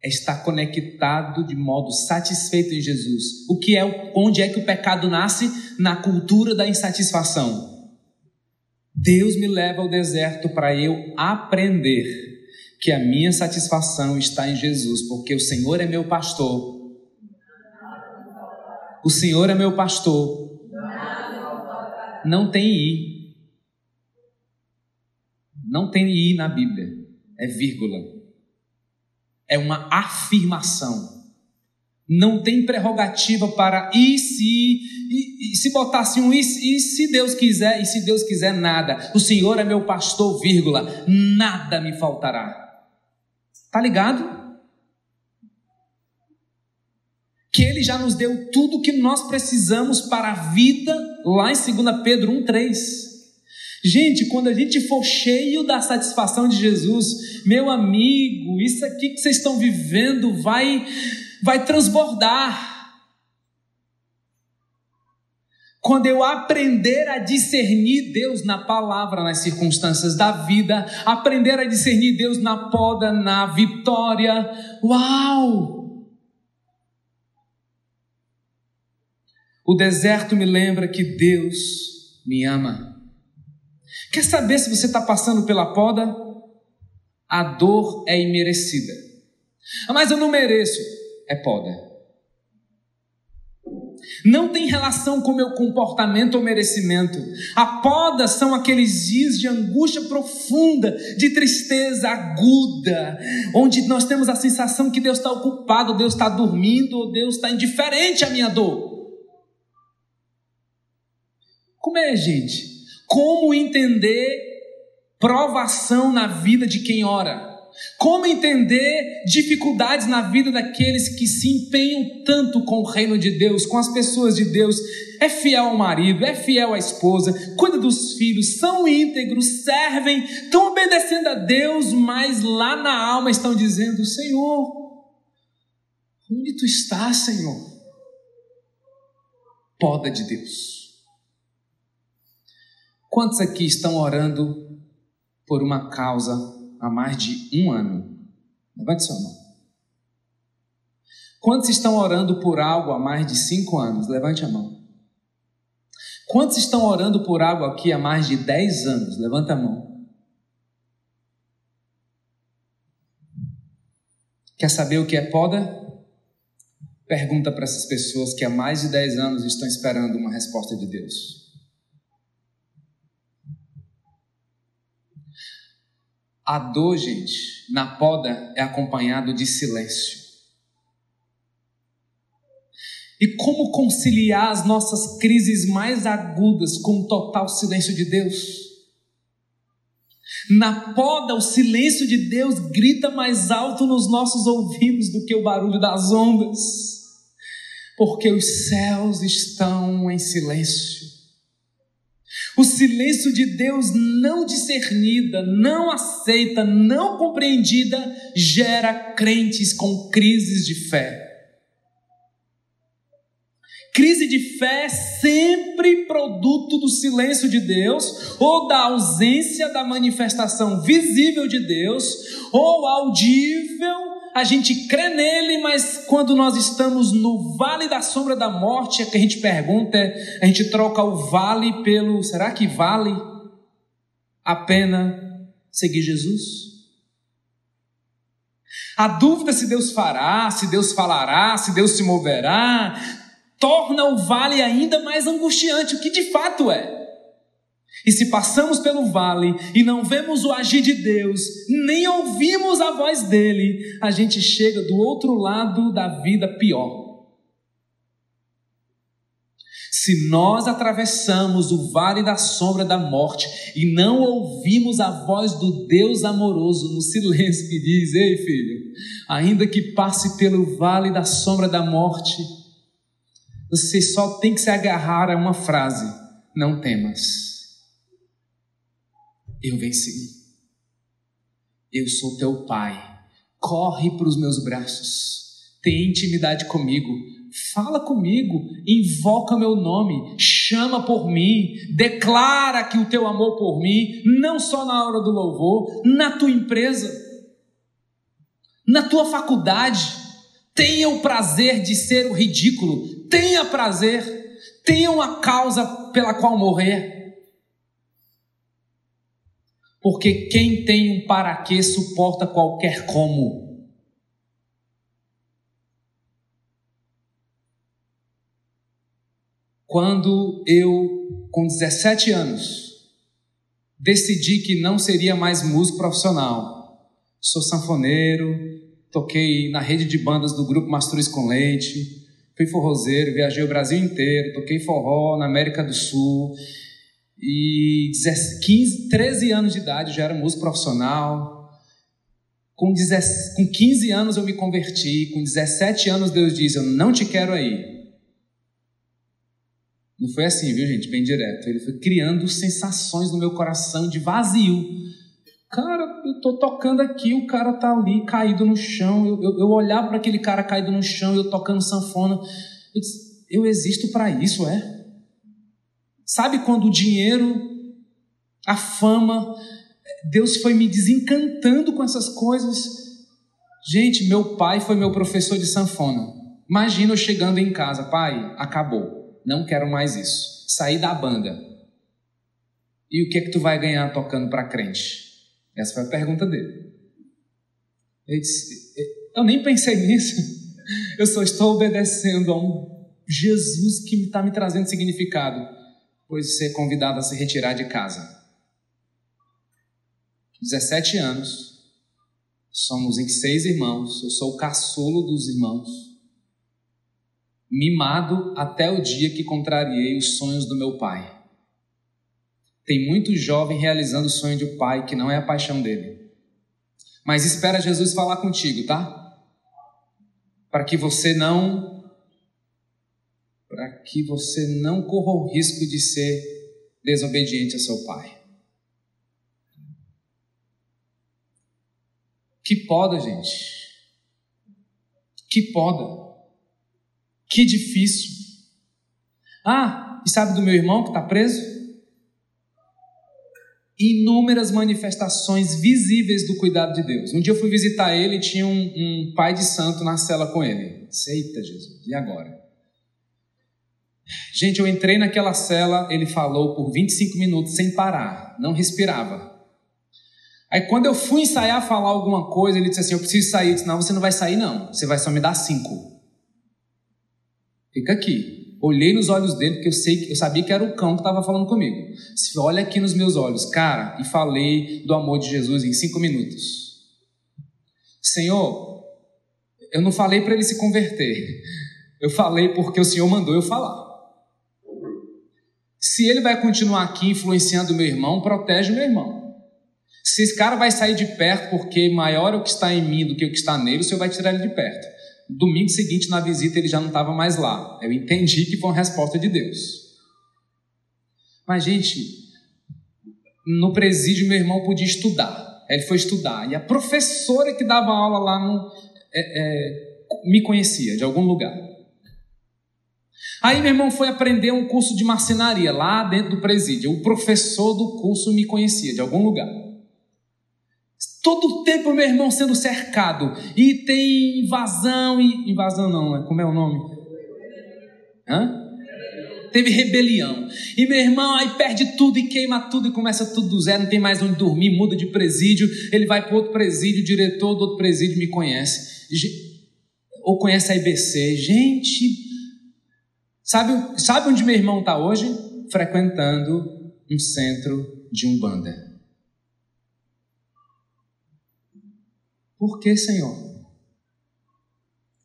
[SPEAKER 1] É estar conectado de modo satisfeito em Jesus. O que é, onde é que o pecado nasce? Na cultura da insatisfação. Deus me leva ao deserto para eu aprender que a minha satisfação está em Jesus, porque o Senhor é meu pastor. O Senhor é meu pastor. Não tem i. Não tem i na Bíblia. É vírgula. É uma afirmação. Não tem prerrogativa para e se, e, e se botasse um e, e se Deus quiser, e se Deus quiser nada. O Senhor é meu pastor, vírgula, nada me faltará. Tá ligado? Que ele já nos deu tudo que nós precisamos para a vida, lá em 2 Pedro 1,3. Gente, quando a gente for cheio da satisfação de Jesus, meu amigo, isso aqui que vocês estão vivendo vai, vai transbordar. Quando eu aprender a discernir Deus na palavra, nas circunstâncias da vida, aprender a discernir Deus na poda, na vitória, uau! O deserto me lembra que Deus me ama. Quer saber se você está passando pela poda? A dor é imerecida. Mas eu não mereço. É poda não tem relação com meu comportamento ou merecimento. A poda são aqueles dias de angústia profunda, de tristeza aguda, onde nós temos a sensação que Deus está ocupado, Deus está dormindo, ou Deus está indiferente à minha dor. Como é, gente? Como entender provação na vida de quem ora? Como entender dificuldades na vida daqueles que se empenham tanto com o reino de Deus, com as pessoas de Deus? É fiel ao marido, é fiel à esposa, cuida dos filhos, são íntegros, servem, estão obedecendo a Deus, mas lá na alma estão dizendo: Senhor, onde tu estás, Senhor? Poda de Deus. Quantos aqui estão orando por uma causa há mais de um ano? Levante sua mão. Quantos estão orando por algo há mais de cinco anos? Levante a mão. Quantos estão orando por algo aqui há mais de dez anos? Levanta a mão. Quer saber o que é poda? Pergunta para essas pessoas que há mais de dez anos estão esperando uma resposta de Deus. A dor, gente, na poda é acompanhado de silêncio. E como conciliar as nossas crises mais agudas com o total silêncio de Deus? Na poda, o silêncio de Deus grita mais alto nos nossos ouvidos do que o barulho das ondas, porque os céus estão em silêncio. O silêncio de Deus não discernida, não aceita, não compreendida, gera crentes com crises de fé. Crise de fé é sempre produto do silêncio de Deus, ou da ausência da manifestação visível de Deus, ou audível a gente crê nele, mas quando nós estamos no vale da sombra da morte, é que a gente pergunta, a gente troca o vale pelo, será que vale a pena seguir Jesus? A dúvida se Deus fará, se Deus falará, se Deus se moverá, torna o vale ainda mais angustiante, o que de fato é. E se passamos pelo vale e não vemos o agir de Deus, nem ouvimos a voz dele, a gente chega do outro lado da vida pior. Se nós atravessamos o vale da sombra da morte e não ouvimos a voz do Deus amoroso no silêncio que diz: Ei filho, ainda que passe pelo vale da sombra da morte, você só tem que se agarrar a uma frase: Não temas eu venci. Eu sou teu pai. Corre para os meus braços. Tem intimidade comigo. Fala comigo, invoca meu nome, chama por mim, declara que o teu amor por mim, não só na hora do louvor, na tua empresa, na tua faculdade, tenha o prazer de ser o ridículo, tenha prazer, tenha uma causa pela qual morrer. Porque quem tem um para quê suporta qualquer como. Quando eu, com 17 anos, decidi que não seria mais músico profissional, sou sanfoneiro, toquei na rede de bandas do grupo Mastruz com Leite, fui forrozeiro, viajei o Brasil inteiro, toquei forró na América do Sul, e 15, 13 anos de idade já era músico profissional. Com, 10, com 15 anos eu me converti. Com 17 anos Deus diz: Eu não te quero aí. Não foi assim, viu, gente? Bem direto. Ele foi criando sensações no meu coração de vazio. Cara, eu tô tocando aqui, o cara tá ali caído no chão. Eu, eu, eu olhar para aquele cara caído no chão, eu tocando sanfona. Eu, disse, eu existo para isso, é? Sabe quando o dinheiro, a fama, Deus foi me desencantando com essas coisas? Gente, meu pai foi meu professor de sanfona. Imagina eu chegando em casa, pai, acabou, não quero mais isso. Saí da banda. E o que é que tu vai ganhar tocando para crente? Essa foi a pergunta dele. Ele disse, eu nem pensei nisso. Eu só estou obedecendo a um Jesus que está me trazendo significado pois ser convidado a se retirar de casa. 17 anos, somos em seis irmãos, eu sou o caçulo dos irmãos, mimado até o dia que contrariei os sonhos do meu pai. Tem muito jovem realizando o sonho de um pai que não é a paixão dele. Mas espera Jesus falar contigo, tá? Para que você não para que você não corra o risco de ser desobediente a seu pai. Que poda, gente. Que poda. Que difícil. Ah, e sabe do meu irmão que está preso? inúmeras manifestações visíveis do cuidado de Deus. Um dia eu fui visitar ele e tinha um, um pai de santo na cela com ele. Eita Jesus, e agora? Gente, eu entrei naquela cela, ele falou por 25 minutos sem parar, não respirava. Aí quando eu fui ensaiar falar alguma coisa, ele disse assim: Eu preciso sair. Eu disse: Não, você não vai sair, não. Você vai só me dar cinco. Fica aqui. Olhei nos olhos dele, porque eu, sei, eu sabia que era o cão que estava falando comigo. Olha aqui nos meus olhos, cara, e falei do amor de Jesus em cinco minutos. Senhor, eu não falei para ele se converter. Eu falei porque o Senhor mandou eu falar. Se ele vai continuar aqui influenciando meu irmão, protege meu irmão. Se esse cara vai sair de perto porque maior é o que está em mim do que o que está nele, o Senhor vai tirar ele de perto. Domingo seguinte, na visita, ele já não estava mais lá. Eu entendi que foi uma resposta de Deus. Mas, gente, no presídio, meu irmão podia estudar. Ele foi estudar. E a professora que dava aula lá no, é, é, me conhecia de algum lugar. Aí meu irmão foi aprender um curso de marcenaria lá dentro do presídio. O professor do curso me conhecia de algum lugar. Todo o tempo meu irmão sendo cercado. E tem invasão e. Invasão não, né? Como é o nome? Hã? Teve rebelião. E meu irmão aí perde tudo e queima tudo e começa tudo do zero, não tem mais onde dormir, muda de presídio, ele vai para outro presídio, o diretor do outro presídio me conhece. Ou conhece a IBC. Gente, sabe, sabe onde meu irmão está hoje? Frequentando um centro de Umbanda. Por que, Senhor?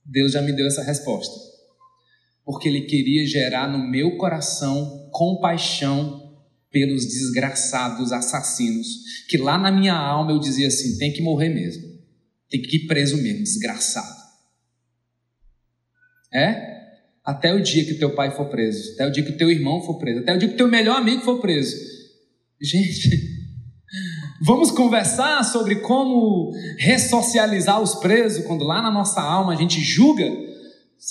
[SPEAKER 1] Deus já me deu essa resposta. Porque Ele queria gerar no meu coração compaixão pelos desgraçados assassinos, que lá na minha alma eu dizia assim: tem que morrer mesmo, tem que ir preso mesmo, desgraçado. É? Até o dia que teu pai for preso, até o dia que teu irmão for preso, até o dia que teu melhor amigo for preso. Gente, Vamos conversar sobre como ressocializar os presos quando lá na nossa alma a gente julga.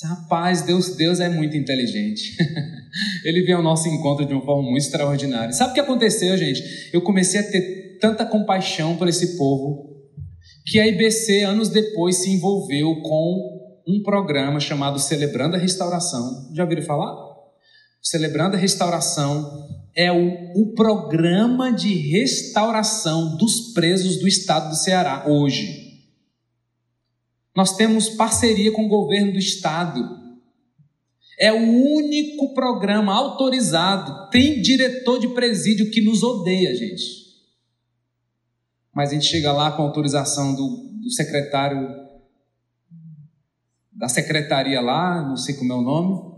[SPEAKER 1] Rapaz, Deus, Deus é muito inteligente. Ele vem ao nosso encontro de uma forma muito extraordinária. Sabe o que aconteceu, gente? Eu comecei a ter tanta compaixão por esse povo que a IBC, anos depois, se envolveu com um programa chamado Celebrando a Restauração. Já ouviram falar? Celebrando a Restauração é o, o programa de restauração dos presos do estado do Ceará hoje. Nós temos parceria com o governo do estado. É o único programa autorizado. Tem diretor de presídio que nos odeia, gente. Mas a gente chega lá com autorização do, do secretário da secretaria lá, não sei como é o nome.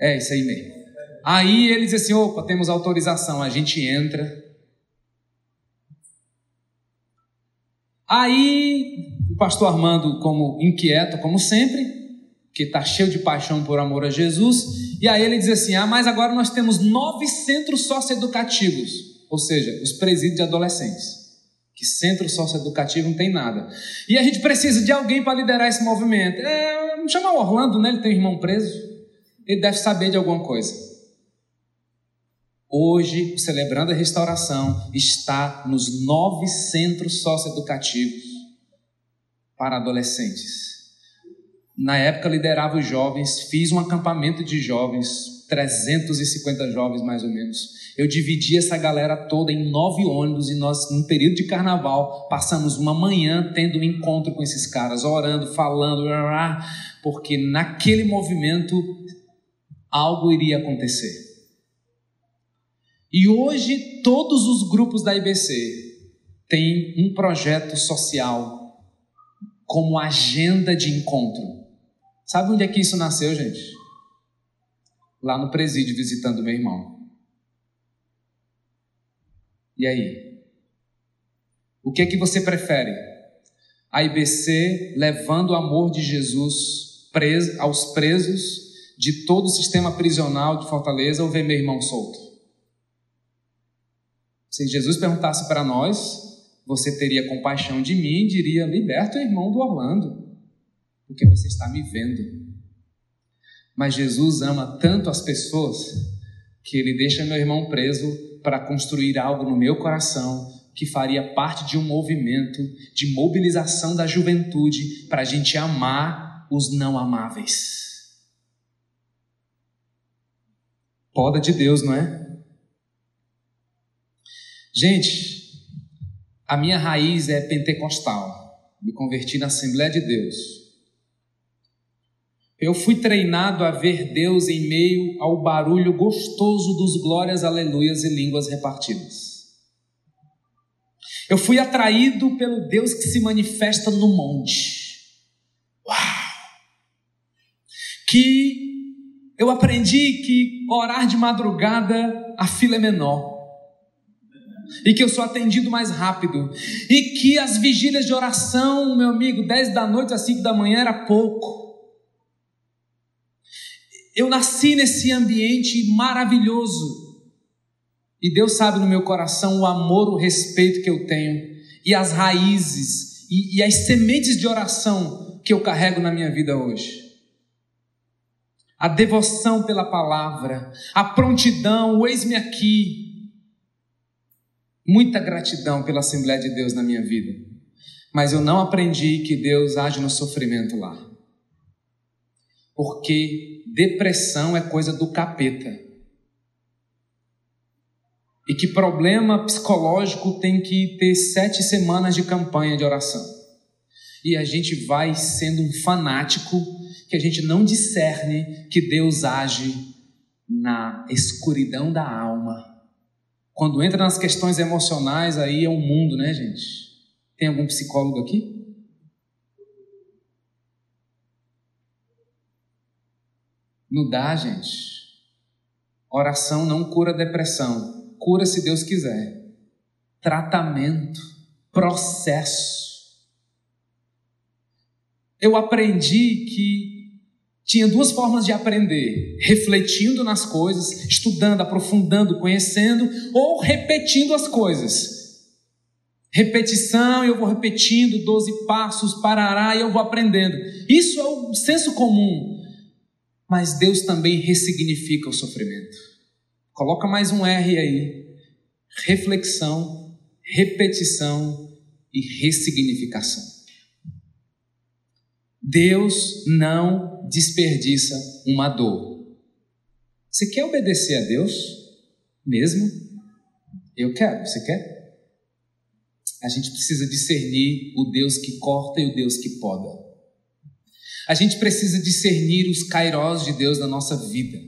[SPEAKER 1] É, isso aí mesmo. Aí eles dizem assim: opa, temos autorização, a gente entra. Aí o pastor Armando, como inquieto, como sempre, que está cheio de paixão por amor a Jesus, e aí ele diz assim: ah, mas agora nós temos nove centros socioeducativos, ou seja, os presídios de adolescentes. Que centro socioeducativo não tem nada. E a gente precisa de alguém para liderar esse movimento. É, vamos chamar o Orlando, né? Ele tem um irmão preso. Ele deve saber de alguma coisa. Hoje, Celebrando a Restauração está nos nove centros socioeducativos para adolescentes. Na época, liderava os jovens, fiz um acampamento de jovens, 350 jovens mais ou menos. Eu dividi essa galera toda em nove ônibus e nós, num período de carnaval, passamos uma manhã tendo um encontro com esses caras, orando, falando, porque naquele movimento algo iria acontecer. E hoje todos os grupos da IBC têm um projeto social como agenda de encontro. Sabe onde é que isso nasceu, gente? Lá no presídio visitando meu irmão. E aí? O que é que você prefere? A IBC levando o amor de Jesus preso, aos presos de todo o sistema prisional de Fortaleza ou ver meu irmão solto? Se Jesus perguntasse para nós, você teria compaixão de mim e diria: liberta o irmão do Orlando, porque você está me vendo. Mas Jesus ama tanto as pessoas que ele deixa meu irmão preso para construir algo no meu coração que faria parte de um movimento de mobilização da juventude para a gente amar os não amáveis. Poda de Deus, não é? Gente, a minha raiz é pentecostal. Me converti na Assembleia de Deus. Eu fui treinado a ver Deus em meio ao barulho gostoso dos glórias, aleluias e línguas repartidas. Eu fui atraído pelo Deus que se manifesta no monte. Uau! Que eu aprendi que orar de madrugada a fila é menor e que eu sou atendido mais rápido, e que as vigílias de oração, meu amigo, 10 da noite às 5 da manhã era pouco. Eu nasci nesse ambiente maravilhoso, e Deus sabe no meu coração o amor, o respeito que eu tenho, e as raízes, e, e as sementes de oração que eu carrego na minha vida hoje. A devoção pela palavra, a prontidão, o eis-me aqui, muita gratidão pela Assembleia de Deus na minha vida, mas eu não aprendi que Deus age no sofrimento lá. Porque depressão é coisa do capeta. E que problema psicológico tem que ter sete semanas de campanha de oração. E a gente vai sendo um fanático que a gente não discerne que Deus age na escuridão da alma quando entra nas questões emocionais, aí é um mundo, né, gente? Tem algum psicólogo aqui? Não dá, gente. Oração não cura depressão. Cura se Deus quiser. Tratamento, processo. Eu aprendi que tinha duas formas de aprender: refletindo nas coisas, estudando, aprofundando, conhecendo, ou repetindo as coisas. Repetição, eu vou repetindo 12 passos, parará e eu vou aprendendo. Isso é o senso comum. Mas Deus também ressignifica o sofrimento. Coloca mais um R aí. Reflexão, repetição e ressignificação. Deus não desperdiça uma dor. Você quer obedecer a Deus mesmo? Eu quero, você quer? A gente precisa discernir o Deus que corta e o Deus que poda. A gente precisa discernir os kairós de Deus na nossa vida.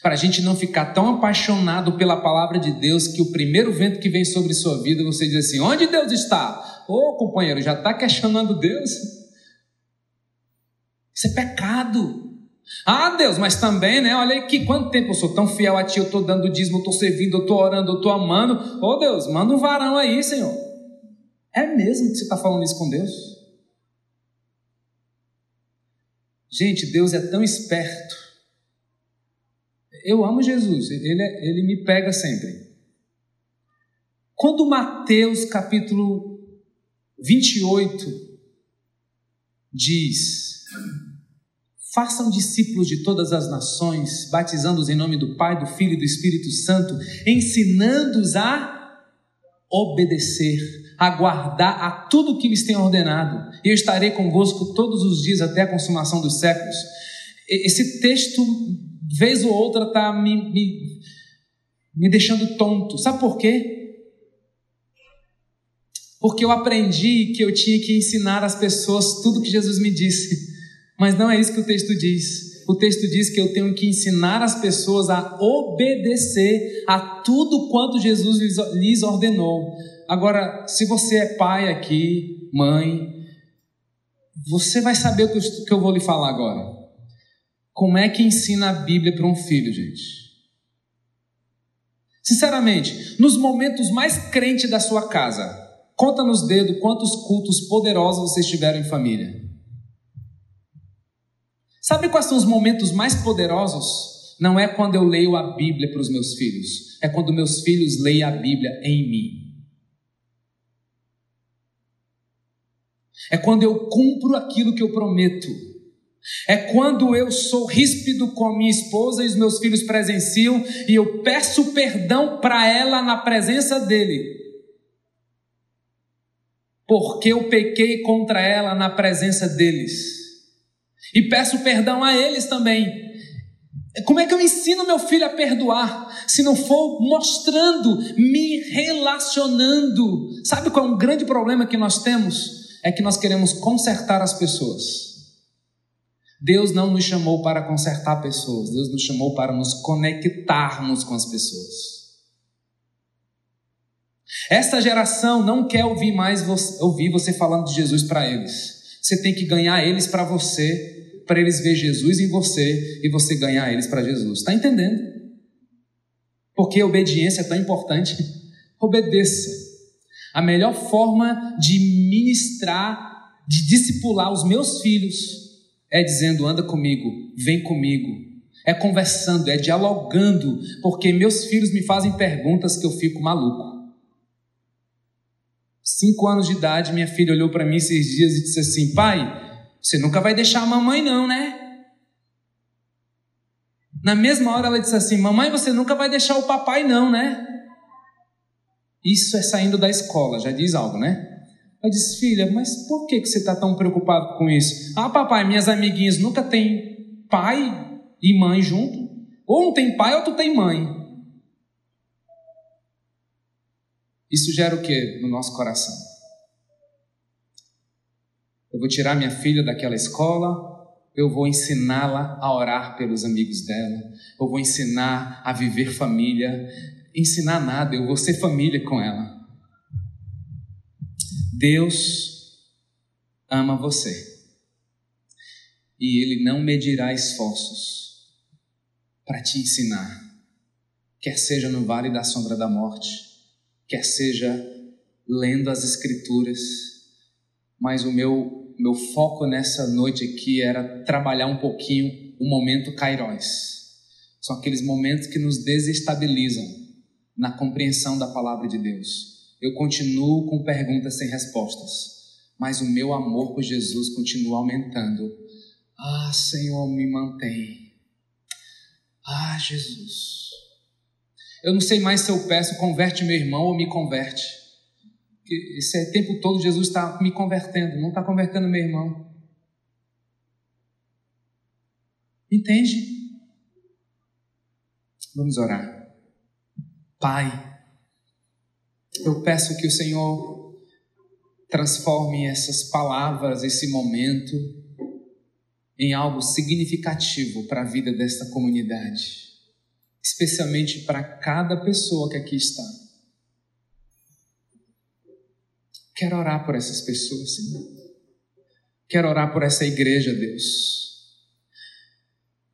[SPEAKER 1] Para a gente não ficar tão apaixonado pela palavra de Deus que o primeiro vento que vem sobre sua vida você diz assim: onde Deus está? Ô oh, companheiro, já está questionando Deus? Isso é pecado. Ah, Deus, mas também, né? Olha aqui, quanto tempo eu sou tão fiel a Ti, eu estou dando dízimo, eu estou servindo, eu estou orando, eu estou amando. Ô oh, Deus, manda um varão aí, Senhor. É mesmo que você está falando isso com Deus? Gente, Deus é tão esperto. Eu amo Jesus, ele, é, ele me pega sempre. Quando Mateus capítulo 28 diz Façam discípulos de todas as nações, batizando-os em nome do Pai, do Filho e do Espírito Santo, ensinando-os a obedecer, a guardar a tudo que lhes tem ordenado. E eu estarei convosco todos os dias até a consumação dos séculos. Esse texto, vez ou outra, está me, me, me deixando tonto. Sabe por quê? Porque eu aprendi que eu tinha que ensinar as pessoas tudo que Jesus me disse. Mas não é isso que o texto diz. O texto diz que eu tenho que ensinar as pessoas a obedecer a tudo quanto Jesus lhes ordenou. Agora, se você é pai aqui, mãe, você vai saber o que eu vou lhe falar agora. Como é que ensina a Bíblia para um filho, gente? Sinceramente, nos momentos mais crentes da sua casa, conta nos dedos quantos cultos poderosos vocês tiveram em família. Sabe quais são os momentos mais poderosos? Não é quando eu leio a Bíblia para os meus filhos, é quando meus filhos leem a Bíblia em mim. É quando eu cumpro aquilo que eu prometo. É quando eu sou ríspido com a minha esposa e os meus filhos presenciam e eu peço perdão para ela na presença dele. Porque eu pequei contra ela na presença deles. E peço perdão a eles também. Como é que eu ensino meu filho a perdoar se não for mostrando, me relacionando? Sabe qual é um grande problema que nós temos? É que nós queremos consertar as pessoas. Deus não nos chamou para consertar pessoas, Deus nos chamou para nos conectarmos com as pessoas. Essa geração não quer ouvir mais você, ouvir você falando de Jesus para eles. Você tem que ganhar eles para você, para eles ver Jesus em você e você ganhar eles para Jesus. Está entendendo? Porque obediência é tão importante. Obedeça. A melhor forma de ministrar, de discipular os meus filhos é dizendo: anda comigo, vem comigo. É conversando, é dialogando, porque meus filhos me fazem perguntas que eu fico maluco. Cinco anos de idade, minha filha olhou para mim esses dias e disse assim: Pai, você nunca vai deixar a mamãe, não, né? Na mesma hora ela disse assim: Mamãe, você nunca vai deixar o papai, não, né? Isso é saindo da escola, já diz algo, né? Eu disse, filha, mas por que, que você está tão preocupado com isso? Ah, papai, minhas amiguinhas nunca têm pai e mãe junto. Ou um tem pai ou tu tem mãe. Isso gera o que no nosso coração? Eu vou tirar minha filha daquela escola, eu vou ensiná-la a orar pelos amigos dela, eu vou ensinar a viver família. Ensinar nada, eu vou ser família com ela. Deus ama você. E Ele não medirá esforços para te ensinar, quer seja no vale da sombra da morte, quer seja lendo as Escrituras, mas o meu, meu foco nessa noite aqui era trabalhar um pouquinho o momento Kairos. São aqueles momentos que nos desestabilizam na compreensão da palavra de Deus eu continuo com perguntas sem respostas, mas o meu amor por Jesus continua aumentando. Ah, Senhor, me mantém. Ah, Jesus. Eu não sei mais se eu peço, converte meu irmão ou me converte. Esse é tempo todo Jesus está me convertendo, não está convertendo meu irmão. Entende? Vamos orar. Pai, eu peço que o Senhor transforme essas palavras, esse momento, em algo significativo para a vida desta comunidade, especialmente para cada pessoa que aqui está. Quero orar por essas pessoas, Senhor. Quero orar por essa igreja, Deus.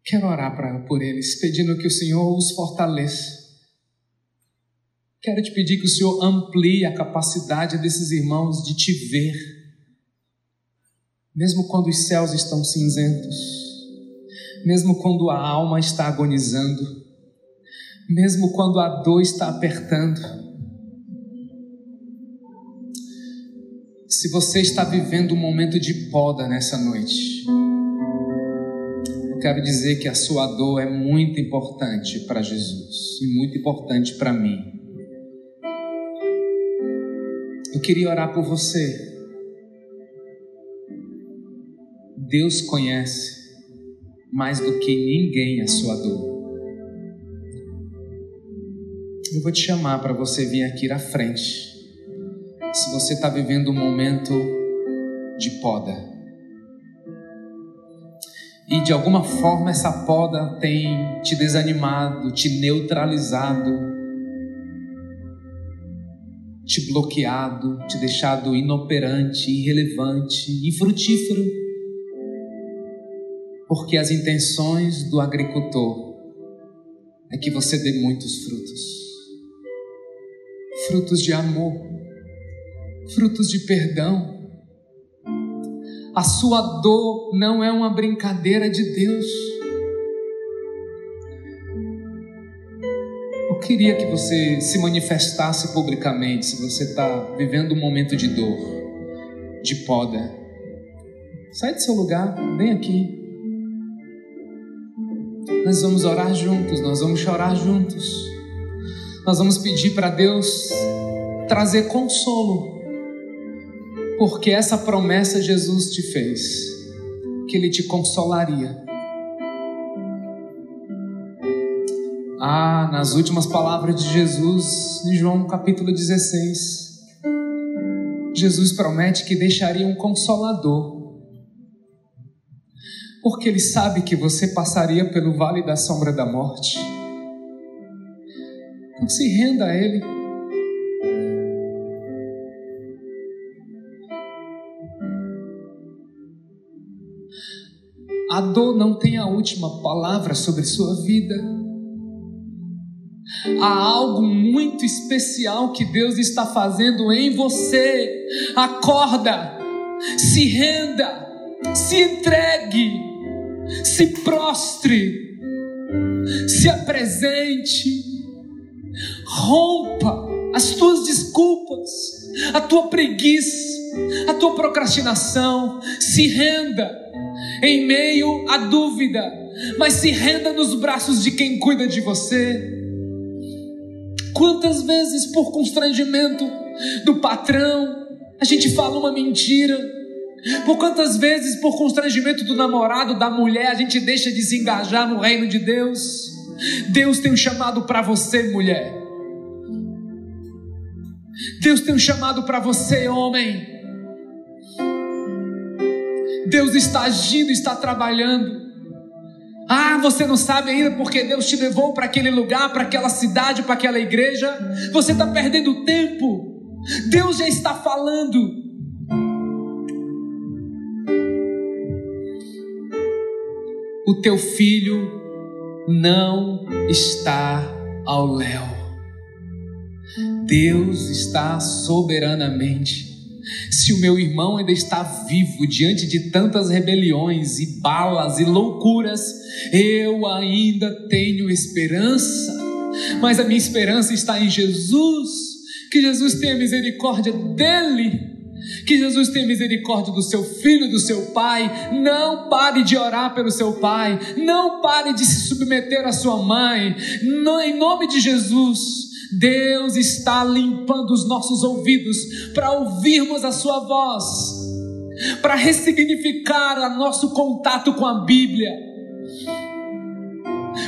[SPEAKER 1] Quero orar pra, por eles, pedindo que o Senhor os fortaleça Quero te pedir que o Senhor amplie a capacidade desses irmãos de te ver, mesmo quando os céus estão cinzentos, mesmo quando a alma está agonizando, mesmo quando a dor está apertando. Se você está vivendo um momento de poda nessa noite, eu quero dizer que a sua dor é muito importante para Jesus e muito importante para mim. Eu queria orar por você. Deus conhece mais do que ninguém a sua dor. Eu vou te chamar para você vir aqui à frente. Se você está vivendo um momento de poda. E de alguma forma essa poda tem te desanimado, te neutralizado te bloqueado, te deixado inoperante, irrelevante, infrutífero. Porque as intenções do agricultor é que você dê muitos frutos. frutos de amor, frutos de perdão. A sua dor não é uma brincadeira de Deus. Queria que você se manifestasse publicamente se você está vivendo um momento de dor, de poda. Sai do seu lugar, vem aqui. Nós vamos orar juntos, nós vamos chorar juntos. Nós vamos pedir para Deus trazer consolo porque essa promessa Jesus te fez, que Ele te consolaria. Ah, nas últimas palavras de Jesus, em João capítulo 16, Jesus promete que deixaria um consolador, porque Ele sabe que você passaria pelo vale da sombra da morte. Então se renda a Ele. A dor não tem a última palavra sobre sua vida. Há algo muito especial que Deus está fazendo em você. Acorda, se renda, se entregue, se prostre, se apresente, rompa as tuas desculpas, a tua preguiça, a tua procrastinação, se renda em meio à dúvida, mas se renda nos braços de quem cuida de você. Quantas vezes, por constrangimento do patrão, a gente fala uma mentira? Por quantas vezes, por constrangimento do namorado, da mulher, a gente deixa de se engajar no reino de Deus? Deus tem um chamado para você, mulher. Deus tem um chamado para você, homem. Deus está agindo, está trabalhando. Ah, você não sabe ainda porque Deus te levou para aquele lugar, para aquela cidade, para aquela igreja. Você está perdendo tempo. Deus já está falando. O teu filho não está ao léu. Deus está soberanamente se o meu irmão ainda está vivo diante de tantas rebeliões e balas e loucuras, eu ainda tenho esperança. Mas a minha esperança está em Jesus. Que Jesus tenha misericórdia dele. Que Jesus tenha misericórdia do seu filho, do seu pai. Não pare de orar pelo seu pai. Não pare de se submeter à sua mãe. Não, em nome de Jesus. Deus está limpando os nossos ouvidos para ouvirmos a Sua voz, para ressignificar o nosso contato com a Bíblia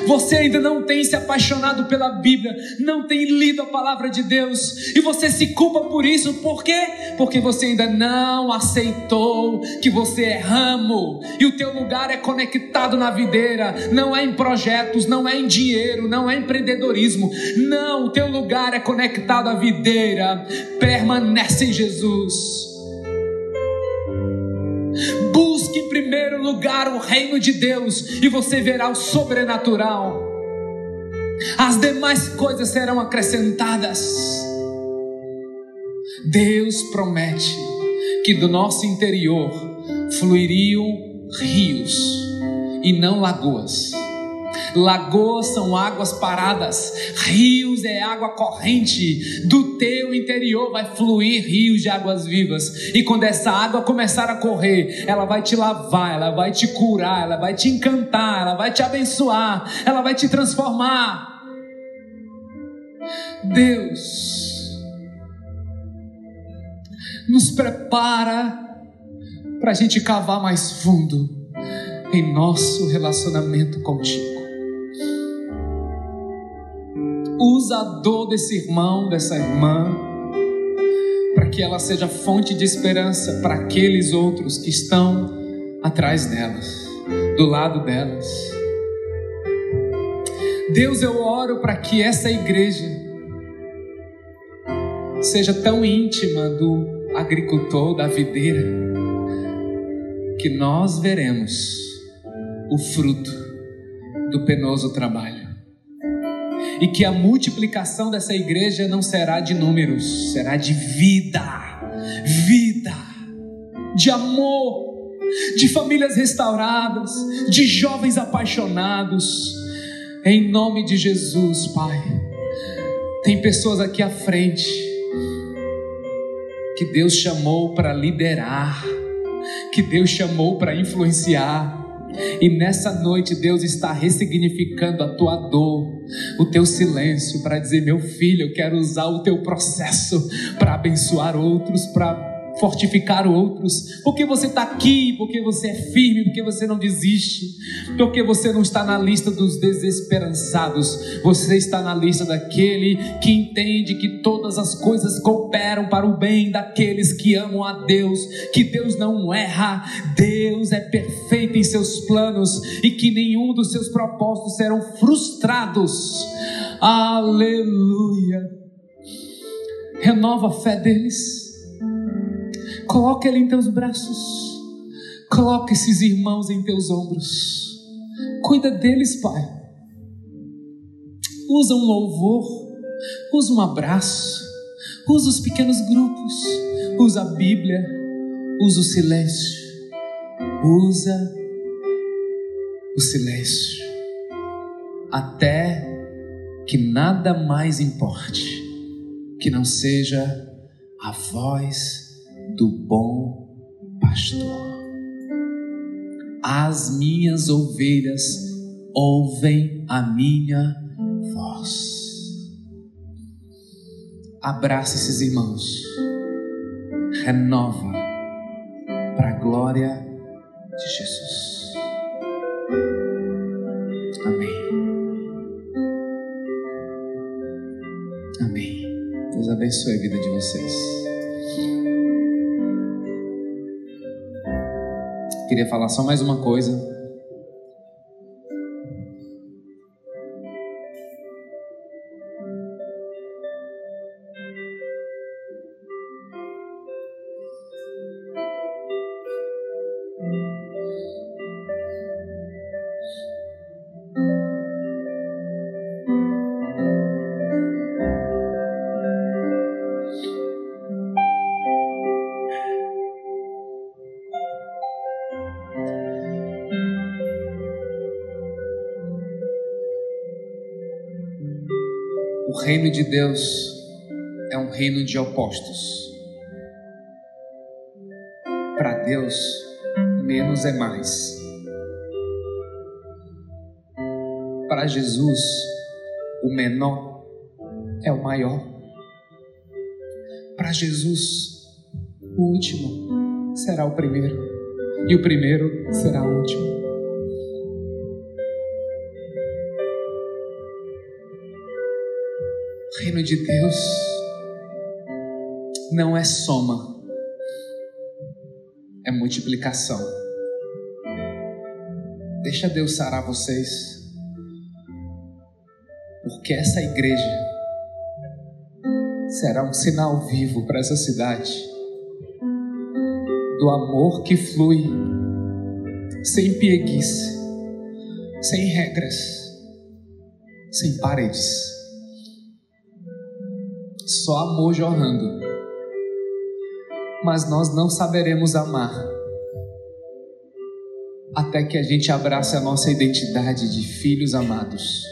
[SPEAKER 1] você ainda não tem se apaixonado pela Bíblia, não tem lido a palavra de Deus, e você se culpa por isso, por quê? Porque você ainda não aceitou que você é ramo, e o teu lugar é conectado na videira, não é em projetos, não é em dinheiro, não é em empreendedorismo, não, o teu lugar é conectado à videira, permanece em Jesus. Primeiro lugar o reino de Deus e você verá o sobrenatural. As demais coisas serão acrescentadas. Deus promete que do nosso interior fluiriam rios e não lagoas. Lagoas são águas paradas, rios é água corrente. Do teu interior vai fluir rios de águas vivas. E quando essa água começar a correr, ela vai te lavar, ela vai te curar, ela vai te encantar, ela vai te abençoar, ela vai te transformar. Deus nos prepara para a gente cavar mais fundo em nosso relacionamento contigo. Usa a dor desse irmão, dessa irmã, para que ela seja fonte de esperança para aqueles outros que estão atrás delas, do lado delas. Deus, eu oro para que essa igreja seja tão íntima do agricultor, da videira, que nós veremos o fruto do penoso trabalho e que a multiplicação dessa igreja não será de números, será de vida, vida, de amor, de famílias restauradas, de jovens apaixonados. Em nome de Jesus, Pai. Tem pessoas aqui à frente que Deus chamou para liderar, que Deus chamou para influenciar. E nessa noite Deus está ressignificando a tua dor, o teu silêncio, para dizer: meu filho, eu quero usar o teu processo para abençoar outros, para fortificar outros, porque você está aqui, porque você é firme, porque você não desiste, porque você não está na lista dos desesperançados, você está na lista daquele que entende que todas as coisas cooperam para o bem daqueles que amam a Deus, que Deus não erra, Deus é perfeito em seus planos e que nenhum dos seus propósitos serão frustrados. Aleluia. Renova a fé deles Coloca ele em teus braços. Coloca esses irmãos em teus ombros. Cuida deles, Pai. Usa um louvor, usa um abraço, usa os pequenos grupos, usa a Bíblia, usa o silêncio, usa o silêncio, até que nada mais importe que não seja a voz do bom pastor. As minhas ovelhas ouvem a minha voz. Abraça esses irmãos, renova para a glória de Jesus. Amém. Amém. Deus abençoe a vida de vocês. Queria falar só mais uma coisa. Deus é um reino de opostos. Para Deus, menos é mais. Para Jesus, o menor é o maior. Para Jesus, o último será o primeiro, e o primeiro será o último. Reino de Deus não é soma, é multiplicação. Deixa Deus sarar vocês, porque essa igreja será um sinal vivo para essa cidade do amor que flui sem pieguice, sem regras, sem paredes só amor jorrando. Mas nós não saberemos amar até que a gente abrace a nossa identidade de filhos amados.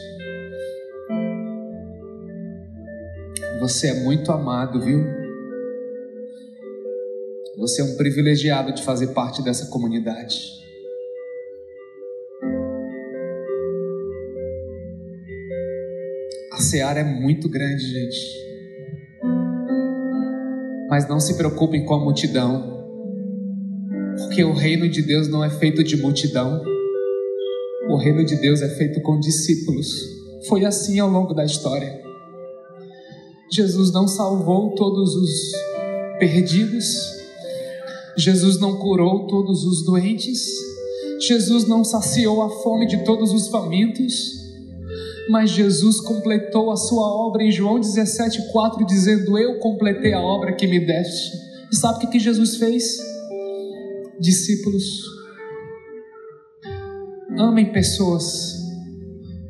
[SPEAKER 1] Você é muito amado, viu? Você é um privilegiado de fazer parte dessa comunidade. A seara é muito grande, gente. Mas não se preocupem com a multidão, porque o reino de Deus não é feito de multidão, o reino de Deus é feito com discípulos. Foi assim ao longo da história. Jesus não salvou todos os perdidos, Jesus não curou todos os doentes, Jesus não saciou a fome de todos os famintos, mas Jesus completou a sua obra em João 17,4, dizendo: Eu completei a obra que me deste. E sabe o que Jesus fez? Discípulos, amem pessoas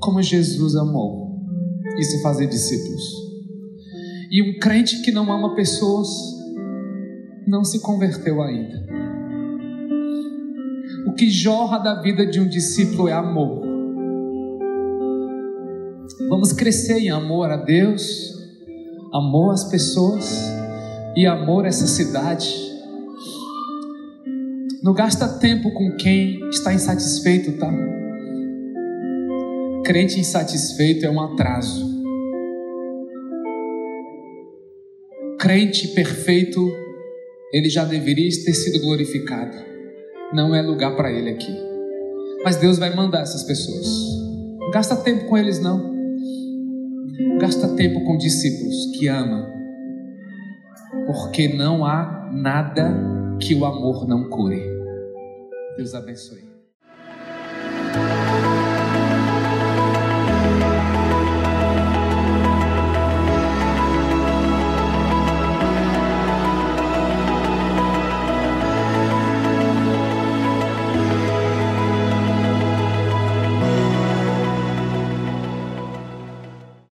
[SPEAKER 1] como Jesus amou. Isso é fazer discípulos. E um crente que não ama pessoas não se converteu ainda. O que jorra da vida de um discípulo é amor. Vamos crescer em amor a Deus, amor às pessoas e amor a essa cidade. Não gasta tempo com quem está insatisfeito, tá? Crente insatisfeito é um atraso. Crente perfeito, ele já deveria ter sido glorificado. Não é lugar para ele aqui. Mas Deus vai mandar essas pessoas. Não gasta tempo com eles, não. Gasta tempo com discípulos que ama. Porque não há nada que o amor não cure. Deus abençoe.